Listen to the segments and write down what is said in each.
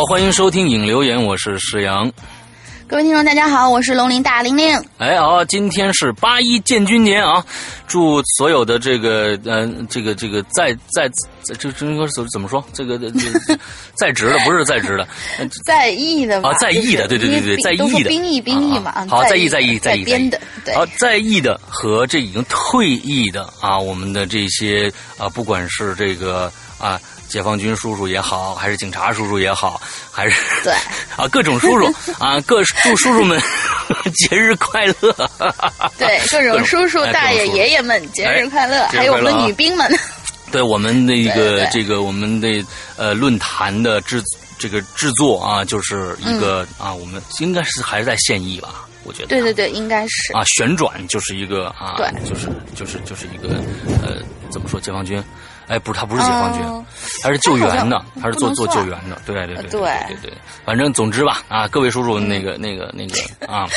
好，欢迎收听影留言，我是石阳。各位听众，大家好，我是龙鳞大玲玲。哎，好，今天是八一建军节啊！祝所有的这个，嗯，这个这个在在在这这个怎怎么说？这个这 在职的不是在职的，在役的啊，在役的，对对对对，在役的兵役兵役嘛，好，在役在役在役编的，好，在役的和这已经退役的啊，我们的这些啊，不管是这个啊。解放军叔叔也好，还是警察叔叔也好，还是对 啊，各种叔叔啊，各祝叔叔们 节日快乐。对，各种叔叔大爷爷爷们节日快乐，还有我们的女兵们。对我们的一个这个我们的呃论坛的制这个制作啊，就是一个啊，我们应该是还是在现役吧，我觉得。对对对，应该是啊，旋转就是一个啊，对，就是就是就是一个呃，怎么说解放军。哎，不是，他不是解放军，他是救援的，他是做做救援的，对对对对对对。反正总之吧，啊，各位叔叔，那个那个那个 啊，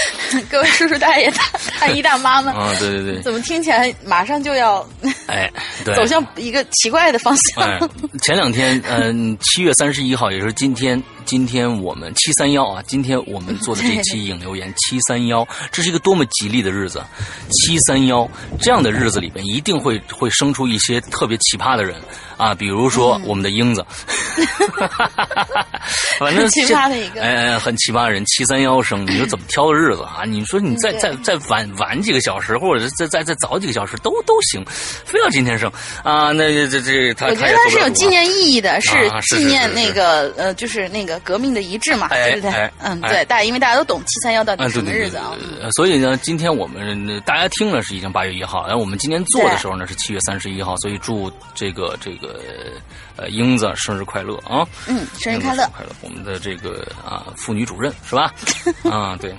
各位叔叔大爷大 大姨大妈们啊，对对对，怎么听起来马上就要 哎，对走向一个奇怪的方向？前两天，嗯，七月三十一号，也就是今天。今天我们七三幺啊，今天我们做的这期影留言 七三幺，这是一个多么吉利的日子！七三幺这样的日子里边，一定会会生出一些特别奇葩的人啊，比如说我们的英子，反正奇葩的一个，哎，很奇葩的人。七三幺生，你说怎么挑的日子啊？你说你再再再晚晚几个小时，或者再再再早几个小时都都行，非要今天生啊？那这这他我觉得他是有纪念意义的，是纪念那个呃，就是那个。革命的一致嘛，对不对？嗯，对，大因为大家都懂七三幺到底什么日子啊？所以呢，今天我们大家听了是已经八月一号，然后我们今天做的时候呢是七月三十一号，所以祝这个这个呃英子生日快乐啊！嗯，生日快乐，快乐！我们的这个啊妇女主任是吧？啊，对。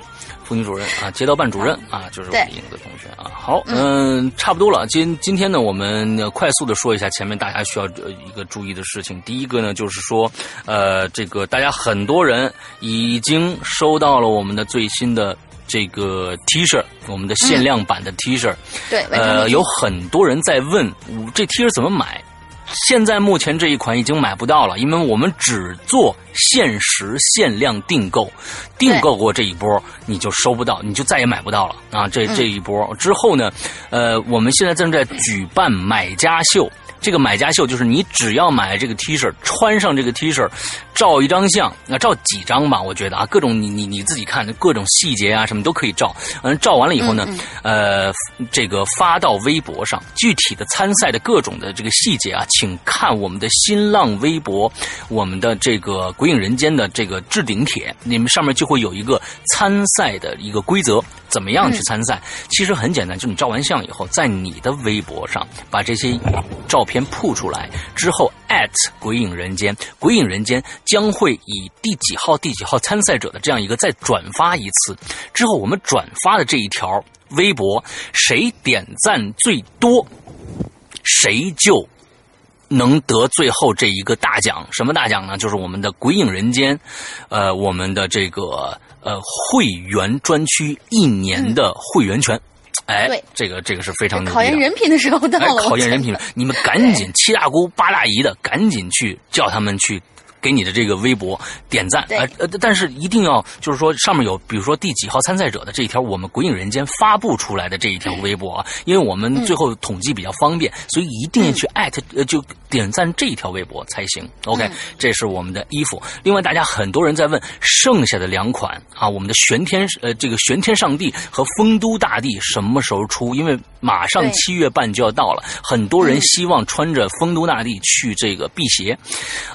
妇女主任啊，街道办主任啊，就是我们英子同学啊。好，嗯，差不多了。今今天呢，我们快速的说一下前面大家需要一个注意的事情。第一个呢，就是说，呃，这个大家很多人已经收到了我们的最新的这个 T 恤，我们的限量版的 T 恤。对，呃，有很多人在问，这 T 恤怎么买？现在目前这一款已经买不到了，因为我们只做限时限量订购，订购过这一波你就收不到，你就再也买不到了啊！这这一波之后呢，呃，我们现在正在举办买家秀，这个买家秀就是你只要买这个 T 恤，穿上这个 T 恤，照一张相，那照几张吧？我觉得啊，各种你你你自己看，各种细节啊什么都可以照。嗯，照完了以后呢，呃，这个发到微博上，具体的参赛的各种的这个细节啊，请看我们的新浪微博，我们的这个《鬼影人间》的这个置顶帖，你们上面就会有一个参赛的一个规则。怎么样去参赛？其实很简单，就你照完相以后，在你的微博上把这些照片铺出来之后，@鬼影人间，鬼影人间将会以第几号、第几号参赛者的这样一个再转发一次。之后我们转发的这一条微博，谁点赞最多，谁就能得最后这一个大奖。什么大奖呢？就是我们的鬼影人间，呃，我们的这个。呃，会员专区一年的会员权，哎，这个这个是非常考验人品的时候到了，考验人品，你们赶紧七大姑八大姨的，赶紧去叫他们去。给你的这个微博点赞，呃呃，但是一定要就是说上面有，比如说第几号参赛者的这一条，我们鬼影人间发布出来的这一条微博啊，因为我们最后统计比较方便，所以一定要去艾特，呃，就点赞这一条微博才行。OK，这是我们的衣服。另外，大家很多人在问剩下的两款啊，我们的玄天呃这个玄天上帝和丰都大帝什么时候出？因为马上七月半就要到了，很多人希望穿着丰都大帝去这个辟邪，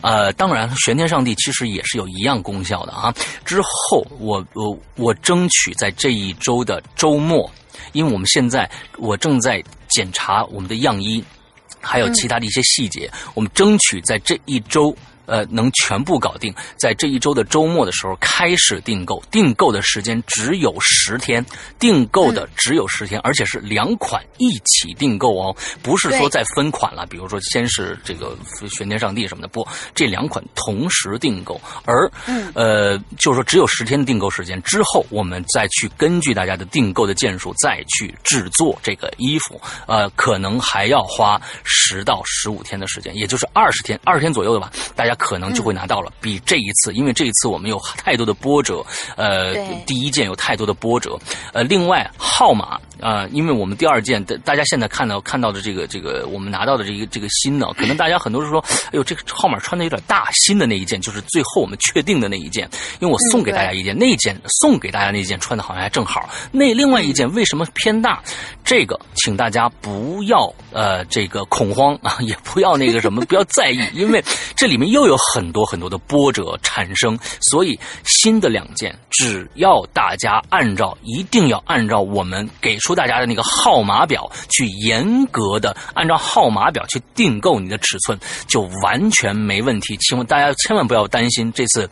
呃，当然。玄天上帝其实也是有一样功效的啊！之后我我我争取在这一周的周末，因为我们现在我正在检查我们的样衣，还有其他的一些细节，我们争取在这一周。呃，能全部搞定，在这一周的周末的时候开始订购，订购的时间只有十天，订购的只有十天，而且是两款一起订购哦，不是说再分款了，比如说先是这个玄天上帝什么的，不，这两款同时订购，而嗯呃，就是说只有十天的订购时间，之后我们再去根据大家的订购的件数再去制作这个衣服，呃，可能还要花十到十五天的时间，也就是二十天，二十天左右的吧，大家。可能就会拿到了，比这一次，因为这一次我们有太多的波折，呃，第一件有太多的波折，呃，另外号码啊，因为我们第二件，大家现在看到看到的这个这个我们拿到的这个这个新的，可能大家很多是说，哎呦，这个号码穿的有点大，新的那一件就是最后我们确定的那一件，因为我送给大家一件，那件送给大家那件穿的好像还正好，那另外一件为什么偏大？这个请大家不要呃这个恐慌啊，也不要那个什么，不要在意，因为这里面又有很多很多的波折产生，所以新的两件，只要大家按照一定要按照我们给出大家的那个号码表去严格的按照号码表去订购你的尺寸，就完全没问题。请问大家千万不要担心这次。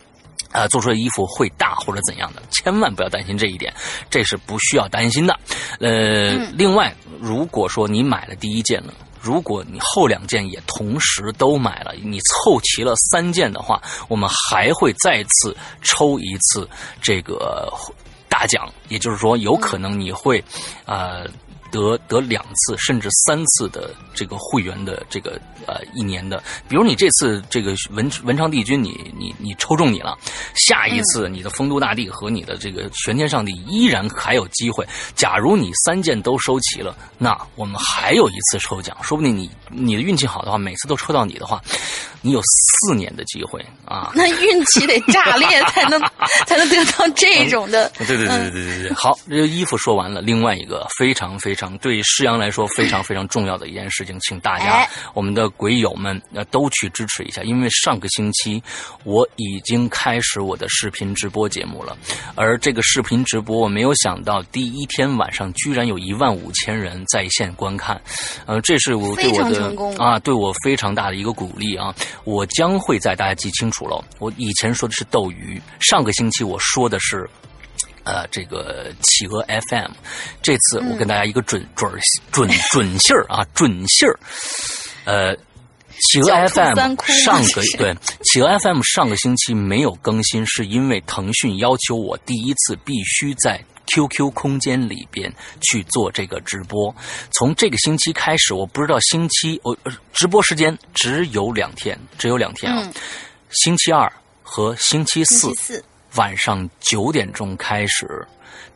啊，做出的衣服会大或者怎样的，千万不要担心这一点，这是不需要担心的。呃，另外，如果说你买了第一件了，如果你后两件也同时都买了，你凑齐了三件的话，我们还会再次抽一次这个大奖，也就是说，有可能你会，呃。得得两次甚至三次的这个会员的这个呃一年的，比如你这次这个文文昌帝君你你你抽中你了，下一次你的丰都大帝和你的这个玄天上帝依然还有机会。假如你三件都收齐了，那我们还有一次抽奖，说不定你你的运气好的话，每次都抽到你的话。你有四年的机会啊！那运气得炸裂才能 才能得到这种的。对对对对对对对。好，这个衣服说完了。另外一个非常非常对施阳来说非常 非常重要的一件事情，请大家我们的鬼友们呃都去支持一下，因为上个星期我已经开始我的视频直播节目了，而这个视频直播我没有想到第一天晚上居然有一万五千人在线观看，呃，这是我对我的啊对我非常大的一个鼓励啊。我将会在大家记清楚了。我以前说的是斗鱼，上个星期我说的是，呃，这个企鹅 FM。这次我跟大家一个准准准准信儿啊，准信儿。呃，企鹅 FM 上个对企鹅 FM 上个星期没有更新，是因为腾讯要求我第一次必须在。QQ 空间里边去做这个直播，从这个星期开始，我不知道星期我直播时间只有两天，只有两天啊，星期二和星期四晚上九点钟开始，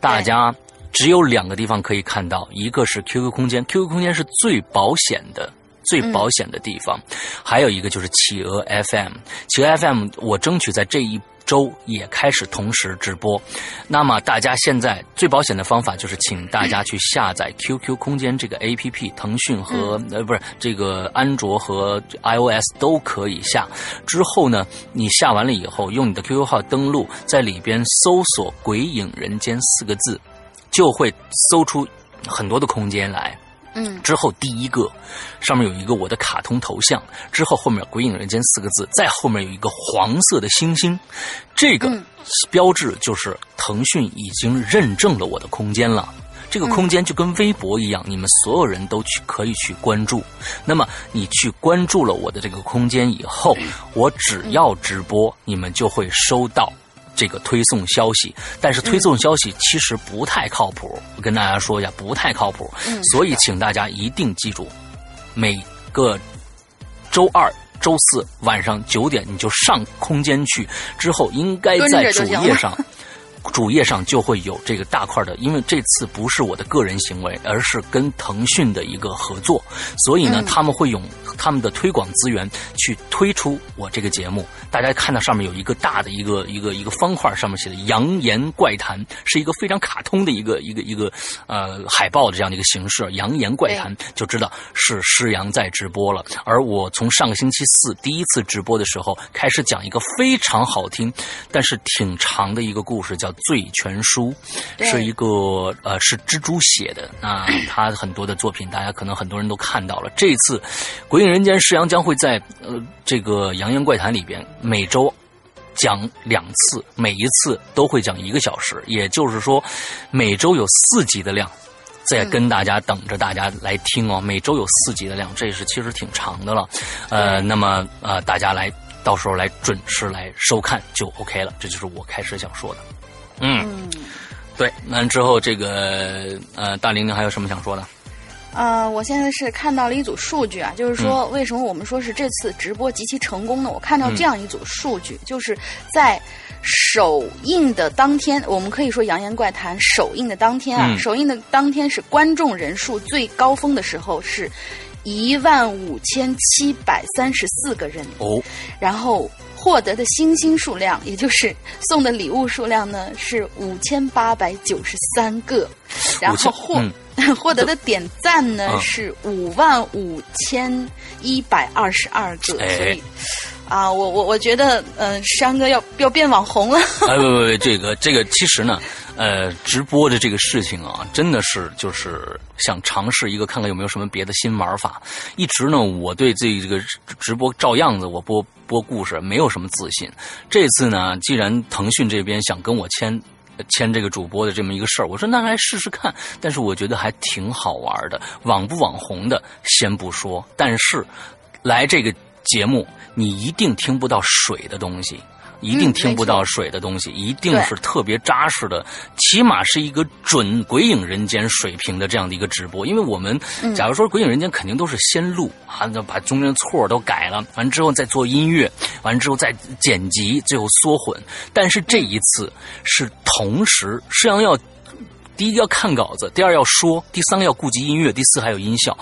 大家只有两个地方可以看到，一个是 QQ 空间，QQ 空间是最保险的最保险的地方。还有一个就是企鹅 FM，企鹅 FM 我争取在这一。周也开始同时直播，那么大家现在最保险的方法就是请大家去下载 QQ 空间这个 APP，腾讯和呃不是这个安卓和 iOS 都可以下。之后呢，你下完了以后，用你的 QQ 号登录，在里边搜索“鬼影人间”四个字，就会搜出很多的空间来。嗯，之后第一个上面有一个我的卡通头像，之后后面“鬼影人间”四个字，再后面有一个黄色的星星，这个标志就是腾讯已经认证了我的空间了。这个空间就跟微博一样，你们所有人都去可以去关注。那么你去关注了我的这个空间以后，我只要直播，你们就会收到。这个推送消息，但是推送消息其实不太靠谱。我跟大家说一下，不太靠谱。所以请大家一定记住，每个周二、周四晚上九点你就上空间去，之后应该在主页上，主页上就会有这个大块的。因为这次不是我的个人行为，而是跟腾讯的一个合作，所以呢，他们会用。他们的推广资源去推出我这个节目，大家看到上面有一个大的一个一个一个方块，上面写的“扬言怪谈”，是一个非常卡通的一个一个一个呃海报的这样的一个形式，“扬言怪谈”就知道是施阳在直播了。而我从上个星期四第一次直播的时候开始讲一个非常好听，但是挺长的一个故事，叫《醉拳书》，是一个呃是蜘蛛写的。那他很多的作品，大家可能很多人都看到了。这次鬼影。《人间》世阳将会在呃这个《扬言怪谈》里边每周讲两次，每一次都会讲一个小时，也就是说每周有四集的量，在跟大家等着大家来听哦。每周有四集的量，这是其实挺长的了。呃，那么呃大家来到时候来准时来收看就 OK 了。这就是我开始想说的。嗯，对。那之后这个呃大玲玲还有什么想说的？呃，我现在是看到了一组数据啊，就是说为什么我们说是这次直播极其成功呢？我看到这样一组数据，就是在首映的当天，我们可以说《扬言怪谈》首映的当天啊，首映的当天是观众人数最高峰的时候，是一万五千七百三十四个人哦，然后获得的星星数量，也就是送的礼物数量呢，是五千八百九十三个，然后获。获得的点赞呢是五万五千一百二十二个，所以啊，我我我觉得，嗯，山哥要要变网红了。哎不不不，这个这个其实呢，呃，直播的这个事情啊，真的是就是想尝试一个，看看有没有什么别的新玩法。一直呢，我对这这个直播照样子我播播故事没有什么自信。这次呢，既然腾讯这边想跟我签。签这个主播的这么一个事儿，我说那来试试看，但是我觉得还挺好玩的，网不网红的先不说，但是来这个节目你一定听不到水的东西。一定听不到水的东西，一定是特别扎实的，起码是一个准鬼影人间水平的这样的一个直播。因为我们假如说鬼影人间肯定都是先录啊，把中间的错都改了，完之后再做音乐，完之后再剪辑，最后缩混。但是这一次是同时，实际上要。第一个要看稿子，第二要说，第三个要顾及音乐，第四还有音效，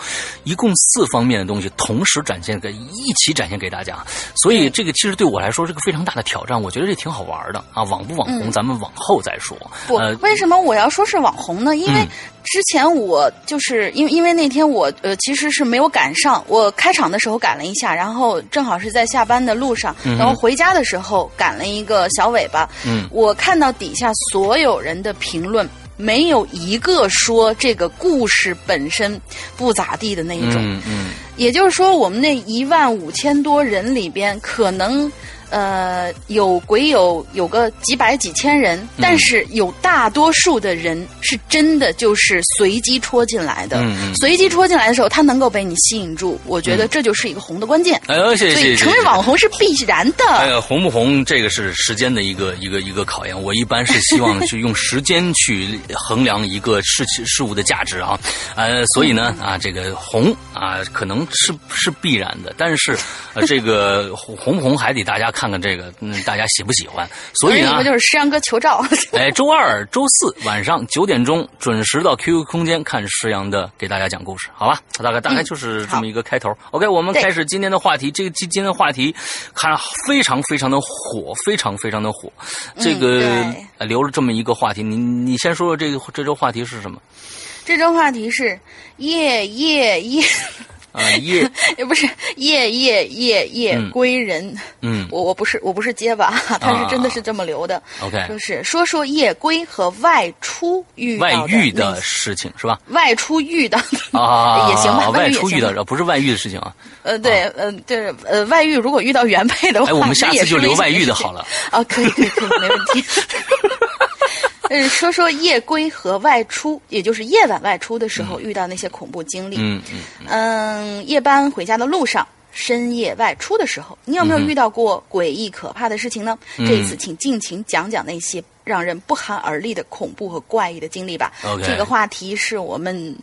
一共四方面的东西同时展现给一起展现给大家。所以这个其实对我来说是个非常大的挑战。我觉得这挺好玩的啊，网不网红咱们往后再说。不，为什么我要说是网红呢？因为之前我就是因为因为那天我呃其实是没有赶上，我开场的时候赶了一下，然后正好是在下班的路上，然后回家的时候赶了一个小尾巴。嗯，我看到底下所有人的评论。没有一个说这个故事本身不咋地的那一种，嗯嗯，也就是说，我们那一万五千多人里边，可能。呃，有鬼有有个几百几千人，但是有大多数的人是真的就是随机戳进来的。随机戳进来的时候，他能够被你吸引住，我觉得这就是一个红的关键。哎呦，谢谢。所以成为网红是必然的。哎呀，红不红，这个是时间的一个一个一个考验。我一般是希望去用时间去衡量一个事情事物的价值啊。呃，所以呢啊，这个红啊，可能是是必然的，但是呃，这个红不红还得大家看。看看这个，嗯，大家喜不喜欢？所以呢，就是石阳哥求照。哎，周二、周四晚上九点钟准时到 QQ 空间看石阳的给大家讲故事，好吧？大概大概就是这么一个开头。OK，我们开始今天的话题。这个今今天的话题看非常非常的火，非常非常的火。这个留了这么一个话题，你你先说说这个这周话题是什么？这周话题是夜夜夜。啊，夜 也不是夜夜夜夜归人。嗯，我我不是我不是结巴，他是真的是这么留的。OK，就是说说夜归和外出遇外遇的事情是吧？外出遇到啊 也行吧，外出遇到不是外遇的事情啊。呃，对，呃，对，呃，外遇如果遇到原配的话，哎，我们下次就留外遇的好了。啊，可以可以可以，没问题。嗯，说说夜归和外出，也就是夜晚外出的时候遇到那些恐怖经历。嗯嗯嗯，夜班回家的路上，深夜外出的时候，你有没有遇到过诡异可怕的事情呢？这一次，请尽情讲讲那些让人不寒而栗的恐怖和怪异的经历吧。这个话题是我们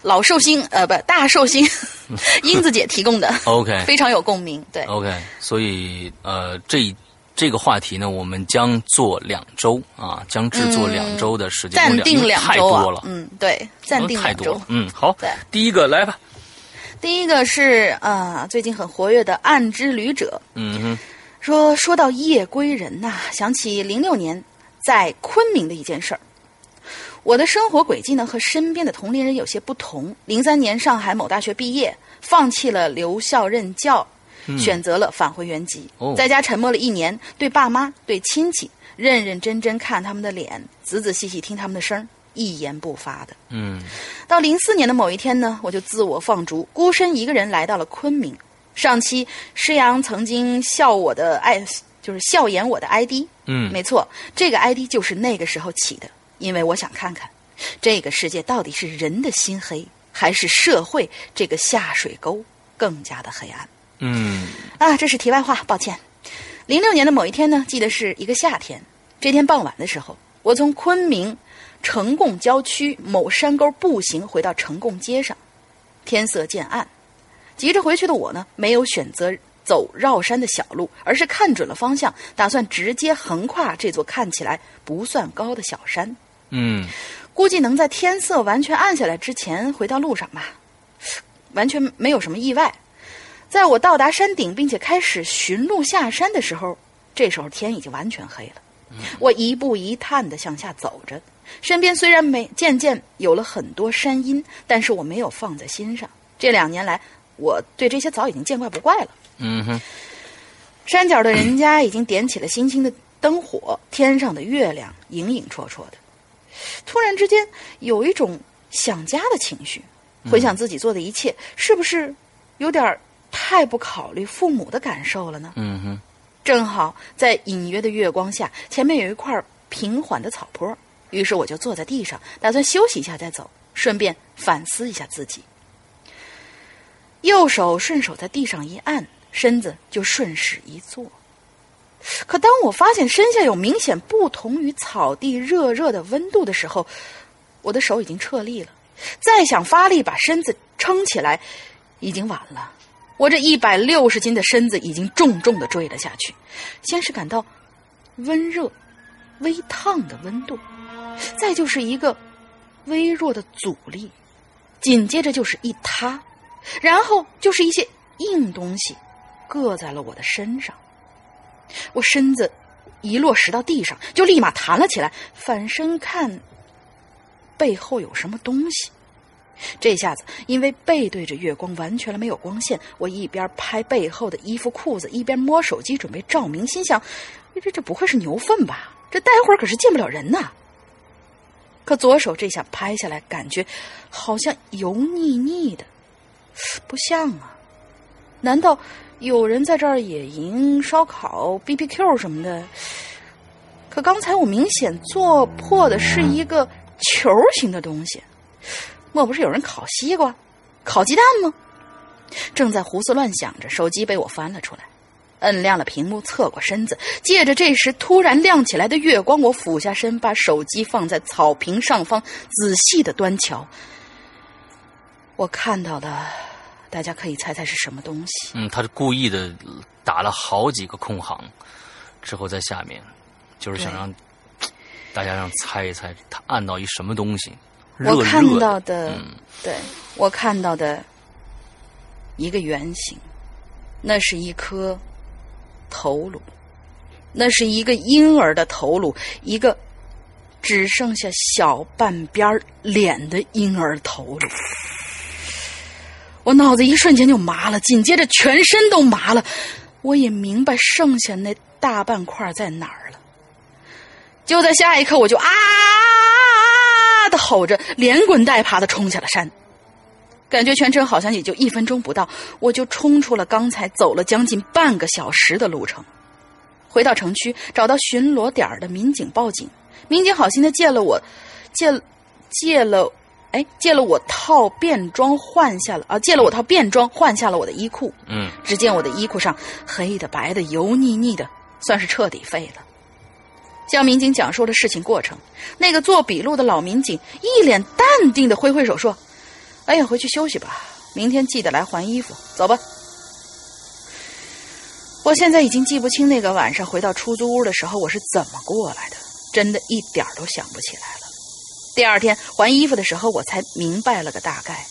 老寿星呃不大寿星 英子姐提供的。OK，非常有共鸣。对，OK，所以呃这。这个话题呢，我们将做两周啊，将制作两周的时间，暂定两周啊，嗯，对，暂定两周，嗯，好，第一个来吧，第一个是啊，最近很活跃的暗之旅者，嗯哼，说说到夜归人呐，想起零六年在昆明的一件事儿，我的生活轨迹呢和身边的同龄人有些不同，零三年上海某大学毕业，放弃了留校任教。选择了返回原籍，在家沉默了一年，对爸妈、对亲戚，认认真真看他们的脸，仔仔细细听他们的声一言不发的。嗯，到零四年的某一天呢，我就自我放逐，孤身一个人来到了昆明。上期施阳曾经笑我的爱，就是笑言我的 ID。嗯，没错，这个 ID 就是那个时候起的，因为我想看看，这个世界到底是人的心黑，还是社会这个下水沟更加的黑暗。嗯啊，这是题外话，抱歉。零六年的某一天呢，记得是一个夏天。这天傍晚的时候，我从昆明呈贡郊区某山沟步行回到呈贡街上，天色渐暗，急着回去的我呢，没有选择走绕山的小路，而是看准了方向，打算直接横跨这座看起来不算高的小山。嗯，估计能在天色完全暗下来之前回到路上吧，完全没有什么意外。在我到达山顶，并且开始寻路下山的时候，这时候天已经完全黑了。我一步一探的向下走着，身边虽然没渐渐有了很多山阴，但是我没有放在心上。这两年来，我对这些早已经见怪不怪了。嗯哼，山脚的人家已经点起了星星的灯火，天上的月亮影影绰绰的。突然之间，有一种想家的情绪，回想自己做的一切，是不是有点？太不考虑父母的感受了呢。嗯哼，正好在隐约的月光下，前面有一块平缓的草坡，于是我就坐在地上，打算休息一下再走，顺便反思一下自己。右手顺手在地上一按，身子就顺势一坐。可当我发现身下有明显不同于草地热热的温度的时候，我的手已经撤力了，再想发力把身子撑起来，已经晚了。我这一百六十斤的身子已经重重的坠了下去，先是感到温热、微烫的温度，再就是一个微弱的阻力，紧接着就是一塌，然后就是一些硬东西硌在了我的身上。我身子一落实到地上，就立马弹了起来，反身看背后有什么东西。这下子，因为背对着月光，完全了没有光线。我一边拍背后的衣服裤子，一边摸手机准备照明，心想：这这不会是牛粪吧？这待会儿可是见不了人呐！可左手这下拍下来，感觉好像油腻腻的，不像啊！难道有人在这儿野营、烧烤、B B Q 什么的？可刚才我明显做破的是一个球形的东西。莫不是有人烤西瓜、烤鸡蛋吗？正在胡思乱想着，手机被我翻了出来，摁亮了屏幕，侧过身子，借着这时突然亮起来的月光，我俯下身，把手机放在草坪上方，仔细的端瞧。我看到的，大家可以猜猜是什么东西？嗯，他是故意的，打了好几个空行，之后在下面，就是想让大家让猜一猜，他按到一什么东西。我看到的，对我看到的一个圆形，那是一颗头颅，那是一个婴儿的头颅，一个只剩下小半边脸的婴儿头颅。我脑子一瞬间就麻了，紧接着全身都麻了。我也明白剩下那大半块在哪儿了。就在下一刻，我就啊！的吼着，连滚带爬的冲下了山，感觉全程好像也就一分钟不到，我就冲出了刚才走了将近半个小时的路程。回到城区，找到巡逻点的民警报警，民警好心的借了我，借借了，哎，借了我套便装换下了啊，借了我套便装换下了我的衣裤。嗯，只见我的衣裤上黑的白的油腻腻的，算是彻底废了。向民警讲述了事情过程，那个做笔录的老民警一脸淡定的挥挥手说：“哎呀，回去休息吧，明天记得来还衣服，走吧。”我现在已经记不清那个晚上回到出租屋的时候我是怎么过来的，真的一点都想不起来了。第二天还衣服的时候，我才明白了个大概：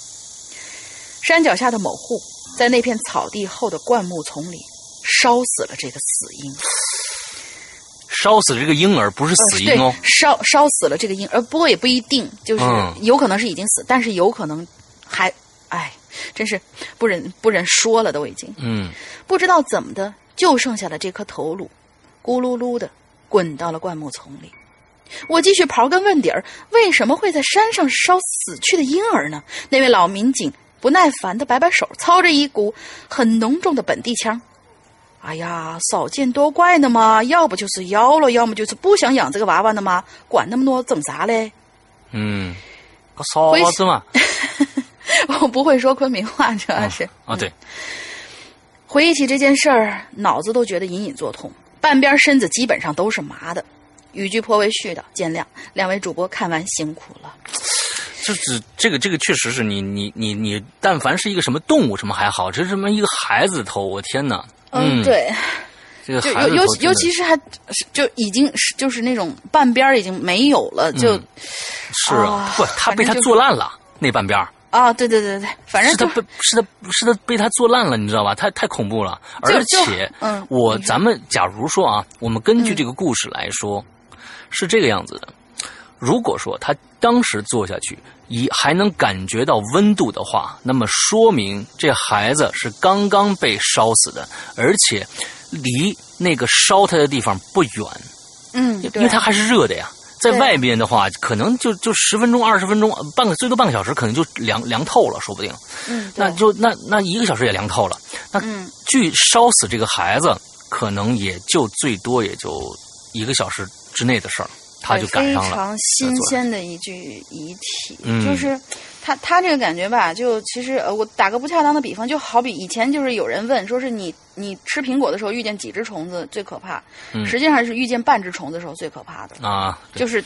山脚下的某户，在那片草地后的灌木丛里，烧死了这个死婴。烧死这个婴儿不是死婴哦，烧烧死了这个婴儿，不过也不一定，就是有可能是已经死，但是有可能还，哎，真是不忍不忍说了，都已经，嗯，不知道怎么的，就剩下了这颗头颅，咕噜噜的滚到了灌木丛里。我继续刨根问底儿，为什么会在山上烧死去的婴儿呢？那位老民警不耐烦的摆摆手，操着一股很浓重的本地腔。哎呀，少见多怪的嘛，要不就是妖了，要么就是不想养这个娃娃的嘛，管那么多整啥嘞？嗯，啥子嘛？我不会说昆明话，主要是啊，对。回忆起这件事儿，脑子都觉得隐隐作痛，半边身子基本上都是麻的。语句颇为絮叨，见谅。两位主播看完辛苦了。这这这个这个确实是你你你你，但凡是一个什么动物什么还好，这什么一个孩子的头，我天哪！嗯，对，这个就尤尤尤其是还就已经是就是那种半边已经没有了，就是啊，不，他被他做烂了那半边啊，对对对对，反正是他被是他是他被他做烂了，你知道吧？太太恐怖了，而且，嗯，我咱们假如说啊，我们根据这个故事来说，是这个样子的。如果说他当时坐下去，以还能感觉到温度的话，那么说明这孩子是刚刚被烧死的，而且离那个烧他的地方不远。嗯，因为他还是热的呀。在外边的话，可能就就十分钟、二十分钟，半个最多半个小时，可能就凉凉透了，说不定。嗯，那就那那一个小时也凉透了。那据烧死这个孩子，可能也就最多也就一个小时之内的事儿。他就赶上了，非常新鲜的一具遗体，就是他他这个感觉吧，就其实呃，我打个不恰当的比方，就好比以前就是有人问，说是你你吃苹果的时候遇见几只虫子最可怕，实际上是遇见半只虫子的时候最可怕的啊，就是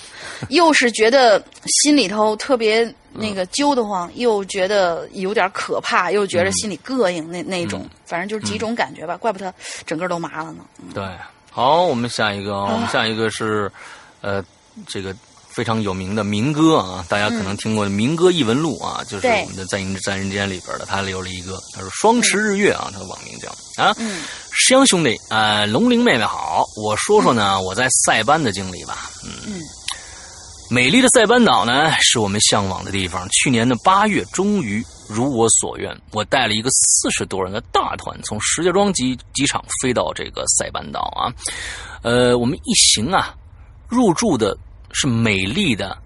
又是觉得心里头特别那个揪得慌，又觉得有点可怕，又觉得心里膈应那那种，反正就是几种感觉吧，怪不得整个都麻了呢。对，好，我们下一个，我们下一个是。呃，这个非常有名的民歌啊，大家可能听过《民歌异闻录》啊，就是我们的《在人在人间》里边的，他留了一个，他说“双持日月”啊，他的网名叫啊，师兄兄弟啊，龙鳞妹妹好，我说说呢，我在塞班的经历吧，嗯，美丽的塞班岛呢，是我们向往的地方。去年的八月，终于如我所愿，我带了一个四十多人的大团，从石家庄机机场飞到这个塞班岛啊，呃，我们一行啊。入住的是美丽的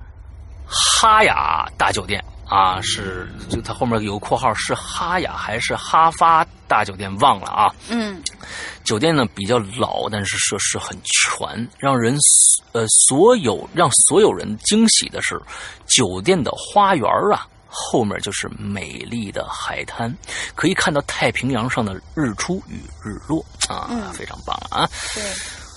哈雅大酒店啊，是就它后面有个括号，是哈雅还是哈发大酒店？忘了啊。嗯，酒店呢比较老，但是设施很全，让人呃所有让所有人惊喜的是，酒店的花园啊后面就是美丽的海滩，可以看到太平洋上的日出与日落啊，非常棒啊。对。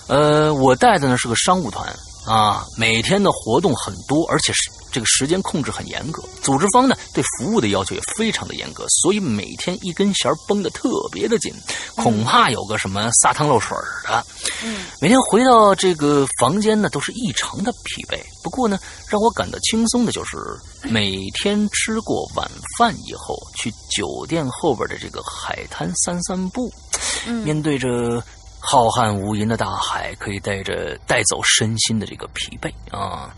呃，我带的呢是个商务团，啊，每天的活动很多，而且是这个时间控制很严格。组织方呢对服务的要求也非常的严格，所以每天一根弦绷得特别的紧，恐怕有个什么撒汤漏水的。嗯，每天回到这个房间呢，都是异常的疲惫。不过呢，让我感到轻松的就是每天吃过晚饭以后，去酒店后边的这个海滩散散步，面对着。浩瀚无垠的大海，可以带着带走身心的这个疲惫啊！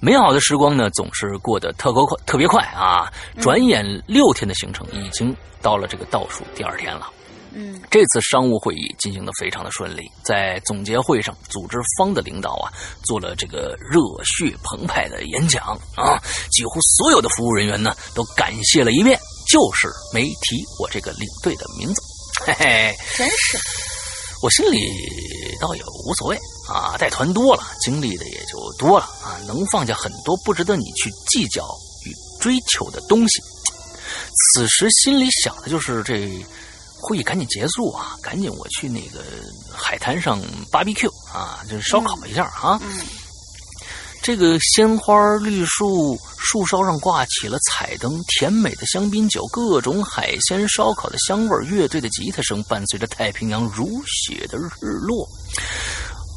美好的时光呢，总是过得特别快，特别快啊！转眼六天的行程已经到了这个倒数第二天了。嗯，这次商务会议进行的非常的顺利，在总结会上，组织方的领导啊做了这个热血澎湃的演讲啊，几乎所有的服务人员呢都感谢了一遍，就是没提我这个领队的名字，嘿嘿，真是。我心里倒也无所谓啊，带团多了，经历的也就多了啊，能放下很多不值得你去计较与追求的东西。此时心里想的就是这会议赶紧结束啊，赶紧我去那个海滩上 BBQ 啊，就是烧烤一下啊。这个鲜花绿树树梢上挂起了彩灯，甜美的香槟酒，各种海鲜烧烤的香味，乐队的吉他声伴随着太平洋如血的日落。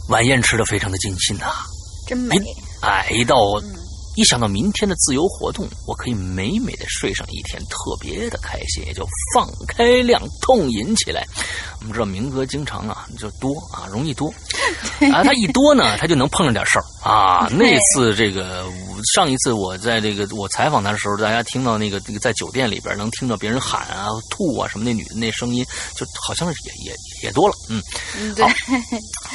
晚宴吃的非常的尽兴呐，真美！哎，一到一想到明天的自由活动，我可以美美的睡上一天，特别的开心，也就放开量痛饮起来。我们知道明哥经常啊 就多啊容易多。啊，他一多呢 他就能碰上点事儿。啊。那次这个上一次我在这个我采访他的时候，大家听到那个这个在酒店里边能听到别人喊啊吐啊什么那女的那声音，就好像也也也多了。嗯，好，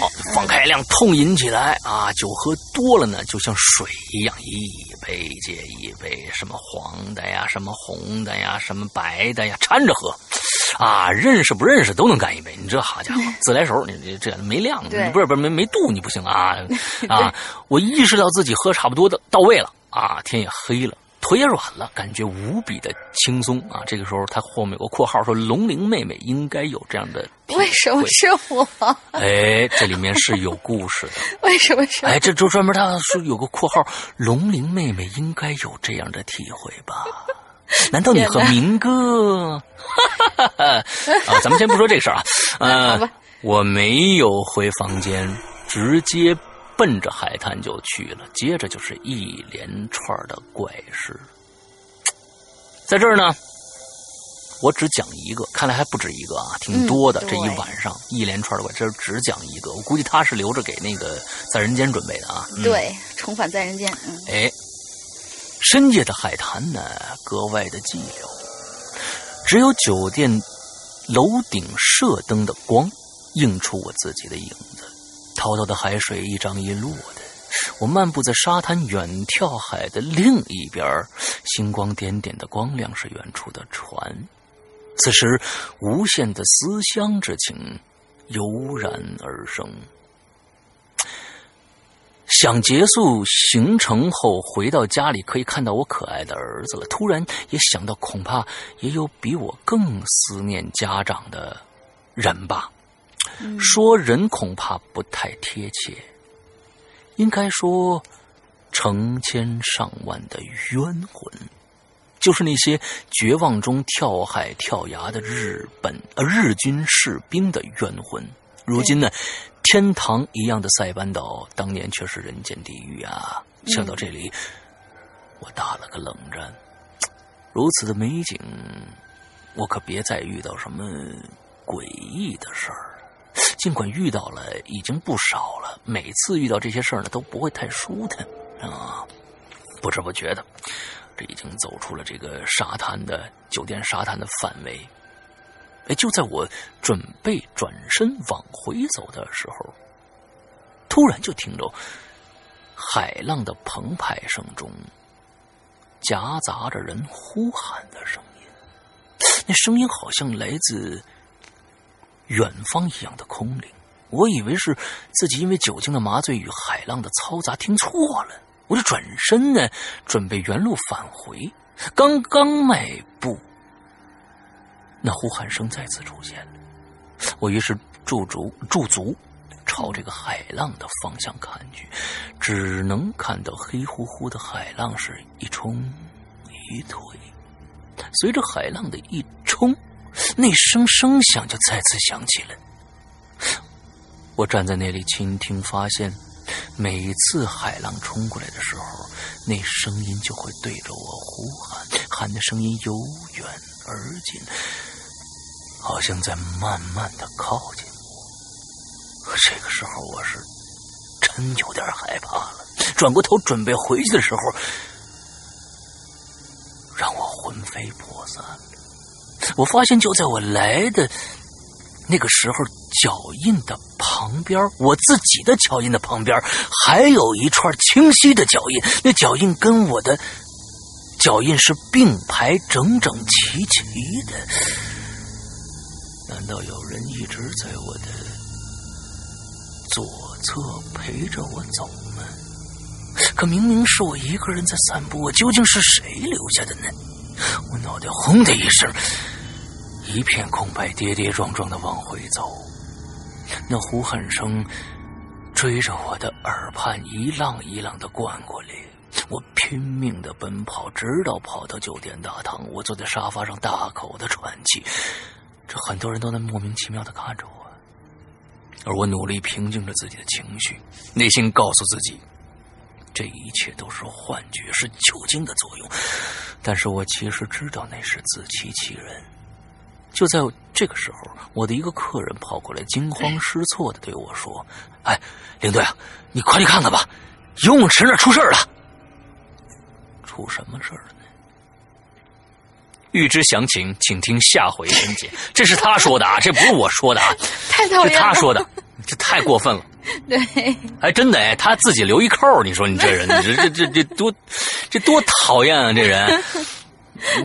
好 放开量痛饮起来。啊，酒喝多了呢就像水一样一杯接一杯，什么黄的呀，什么红的呀，什么白的呀，掺着喝。啊，认识不认识都能干一杯，你这好家伙，自来熟，你你这没量，你不是不是没没度，你不行啊 啊！我意识到自己喝差不多的到位了啊，天也黑了，腿也软了，感觉无比的轻松啊。这个时候他后面有个括号说：“龙玲妹妹应该有这样的，为什么是我？哎，这里面是有故事的，为什么是？哎，这就专门他说有个括号，龙玲妹妹应该有这样的体会吧。” 难道你和明哥？啊，咱们先不说这个事儿啊。呃，我没有回房间，直接奔着海滩就去了。接着就是一连串的怪事。在这儿呢，我只讲一个，看来还不止一个啊，挺多的。这一晚上一连串的怪，这只讲一个。我估计他是留着给那个在人间准备的啊。对，重返在人间。嗯，哎。深夜的海滩呢，格外的寂寥，只有酒店楼顶射灯的光映出我自己的影子。滔滔的海水一涨一落的，我漫步在沙滩远眺海的另一边，星光点点的光亮是远处的船。此时，无限的思乡之情油然而生。想结束行程后回到家里可以看到我可爱的儿子了。突然也想到，恐怕也有比我更思念家长的人吧。说人恐怕不太贴切，应该说成千上万的冤魂，就是那些绝望中跳海跳崖的日本呃日军士兵的冤魂。如今呢？天堂一样的塞班岛，当年却是人间地狱啊！想到这里，我打了个冷战。如此的美景，我可别再遇到什么诡异的事儿。尽管遇到了，已经不少了。每次遇到这些事儿呢，都不会太舒坦啊。不知不觉的，这已经走出了这个沙滩的酒店沙滩的范围。哎，就在我准备转身往回走的时候，突然就听着海浪的澎湃声中，夹杂着人呼喊的声音。那声音好像来自远方一样的空灵。我以为是自己因为酒精的麻醉与海浪的嘈杂听错了，我就转身呢，准备原路返回。刚刚迈步。那呼喊声再次出现了，我于是驻足驻足，朝这个海浪的方向看去，只能看到黑乎乎的海浪是一冲一退。随着海浪的一冲，那声声响就再次响起来。我站在那里倾听，发现每次海浪冲过来的时候，那声音就会对着我呼喊，喊的声音由远而近，好像在慢慢的靠近我。这个时候，我是真有点害怕了。转过头准备回去的时候，让我魂飞魄散了。我发现就在我来的那个时候，脚印的旁边，我自己的脚印的旁边，还有一串清晰的脚印。那脚印跟我的脚印是并排、整整齐齐的。难道有人一直在我的左侧陪着我走吗？可明明是我一个人在散步，我究竟是谁留下的呢？我脑袋轰的一声，一片空白，跌跌撞撞的往回走。那呼喊声追着我的耳畔一浪一浪的灌过来，我拼命的奔跑，直到跑到酒店大堂。我坐在沙发上，大口的喘气。这很多人都在莫名其妙的看着我，而我努力平静着自己的情绪，内心告诉自己。这一切都是幻觉，是酒精的作用。但是我其实知道那是自欺欺人。就在这个时候，我的一个客人跑过来，惊慌失措的对我说：“哎，领队啊，你快去看看吧，游泳池那出事了。出什么事了？”欲知详情，请听下回分解。这是他说的啊，这不是我说的啊，太讨厌了。是他说的，这太过分了。对，哎，真的哎，他自己留一扣，你说你这人，这这这这多，这多讨厌啊！这人，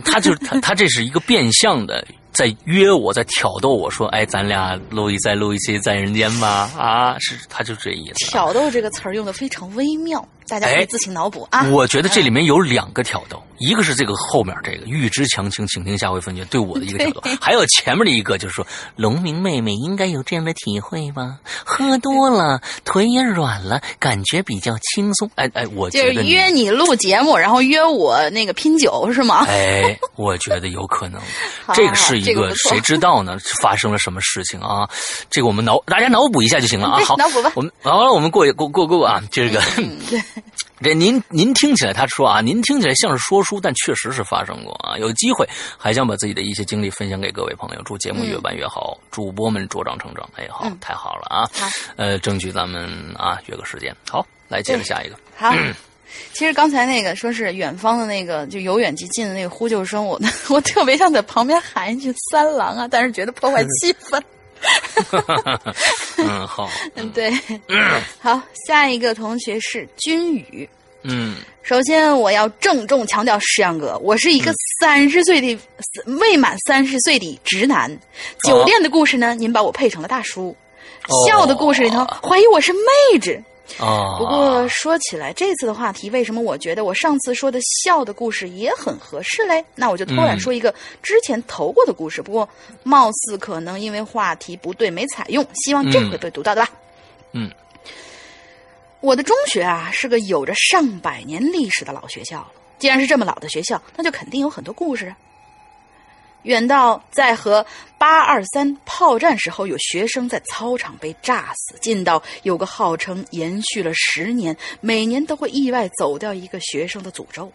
他就是他，他这是一个变相的在约我，在挑逗我说，哎，咱俩录一再录一期在人间吧？啊，是，他就这意思。挑逗这个词儿用的非常微妙，大家可以自行脑补啊。我觉得这里面有两个挑逗，一个是这个后面这个预知详情，请听下回分解对我的一个挑逗，还有前面的一个就是说，龙明妹妹应该有这样的体会吧？喝多了，腿也软了，感觉比较轻松。哎哎，我觉得就是约你录节目，然后约我那个拼酒是吗？哎，我觉得有可能，这个是一个谁知道呢？发生了什么事情啊？这个我们脑大家脑补一下就行了啊。好，脑补吧我们好了，我们过过过过啊，这个。嗯，对，这您您听起来，他说啊，您听起来像是说书，但确实是发生过啊。有机会还想把自己的一些经历分享给各位朋友，祝节目越办越好，主播们茁壮成长。哎，好，嗯太好了啊！好，呃，争取咱们啊约个时间。好，来接着下一个。好。其实刚才那个说是远方的那个就由远及近的那个呼救声，我 我特别想在旁边喊一句“三郎啊”，但是觉得破坏气氛。嗯，好，嗯，对。好，下一个同学是君宇。嗯首先，我要郑重强调，石阳哥，我是一个三十岁的、未满三十岁的直男。酒店的故事呢，您把我配成了大叔；哦笑的故事里头，怀疑我是妹纸。啊，不过说起来，这次的话题，为什么我觉得我上次说的笑的故事也很合适嘞？那我就突然说一个之前投过的故事，不过貌似可能因为话题不对没采用，希望这回被读到的吧。嗯，我的中学啊是个有着上百年历史的老学校了。既然是这么老的学校，那就肯定有很多故事啊。远到在和八二三炮战时候，有学生在操场被炸死；近到有个号称延续了十年，每年都会意外走掉一个学生的诅咒。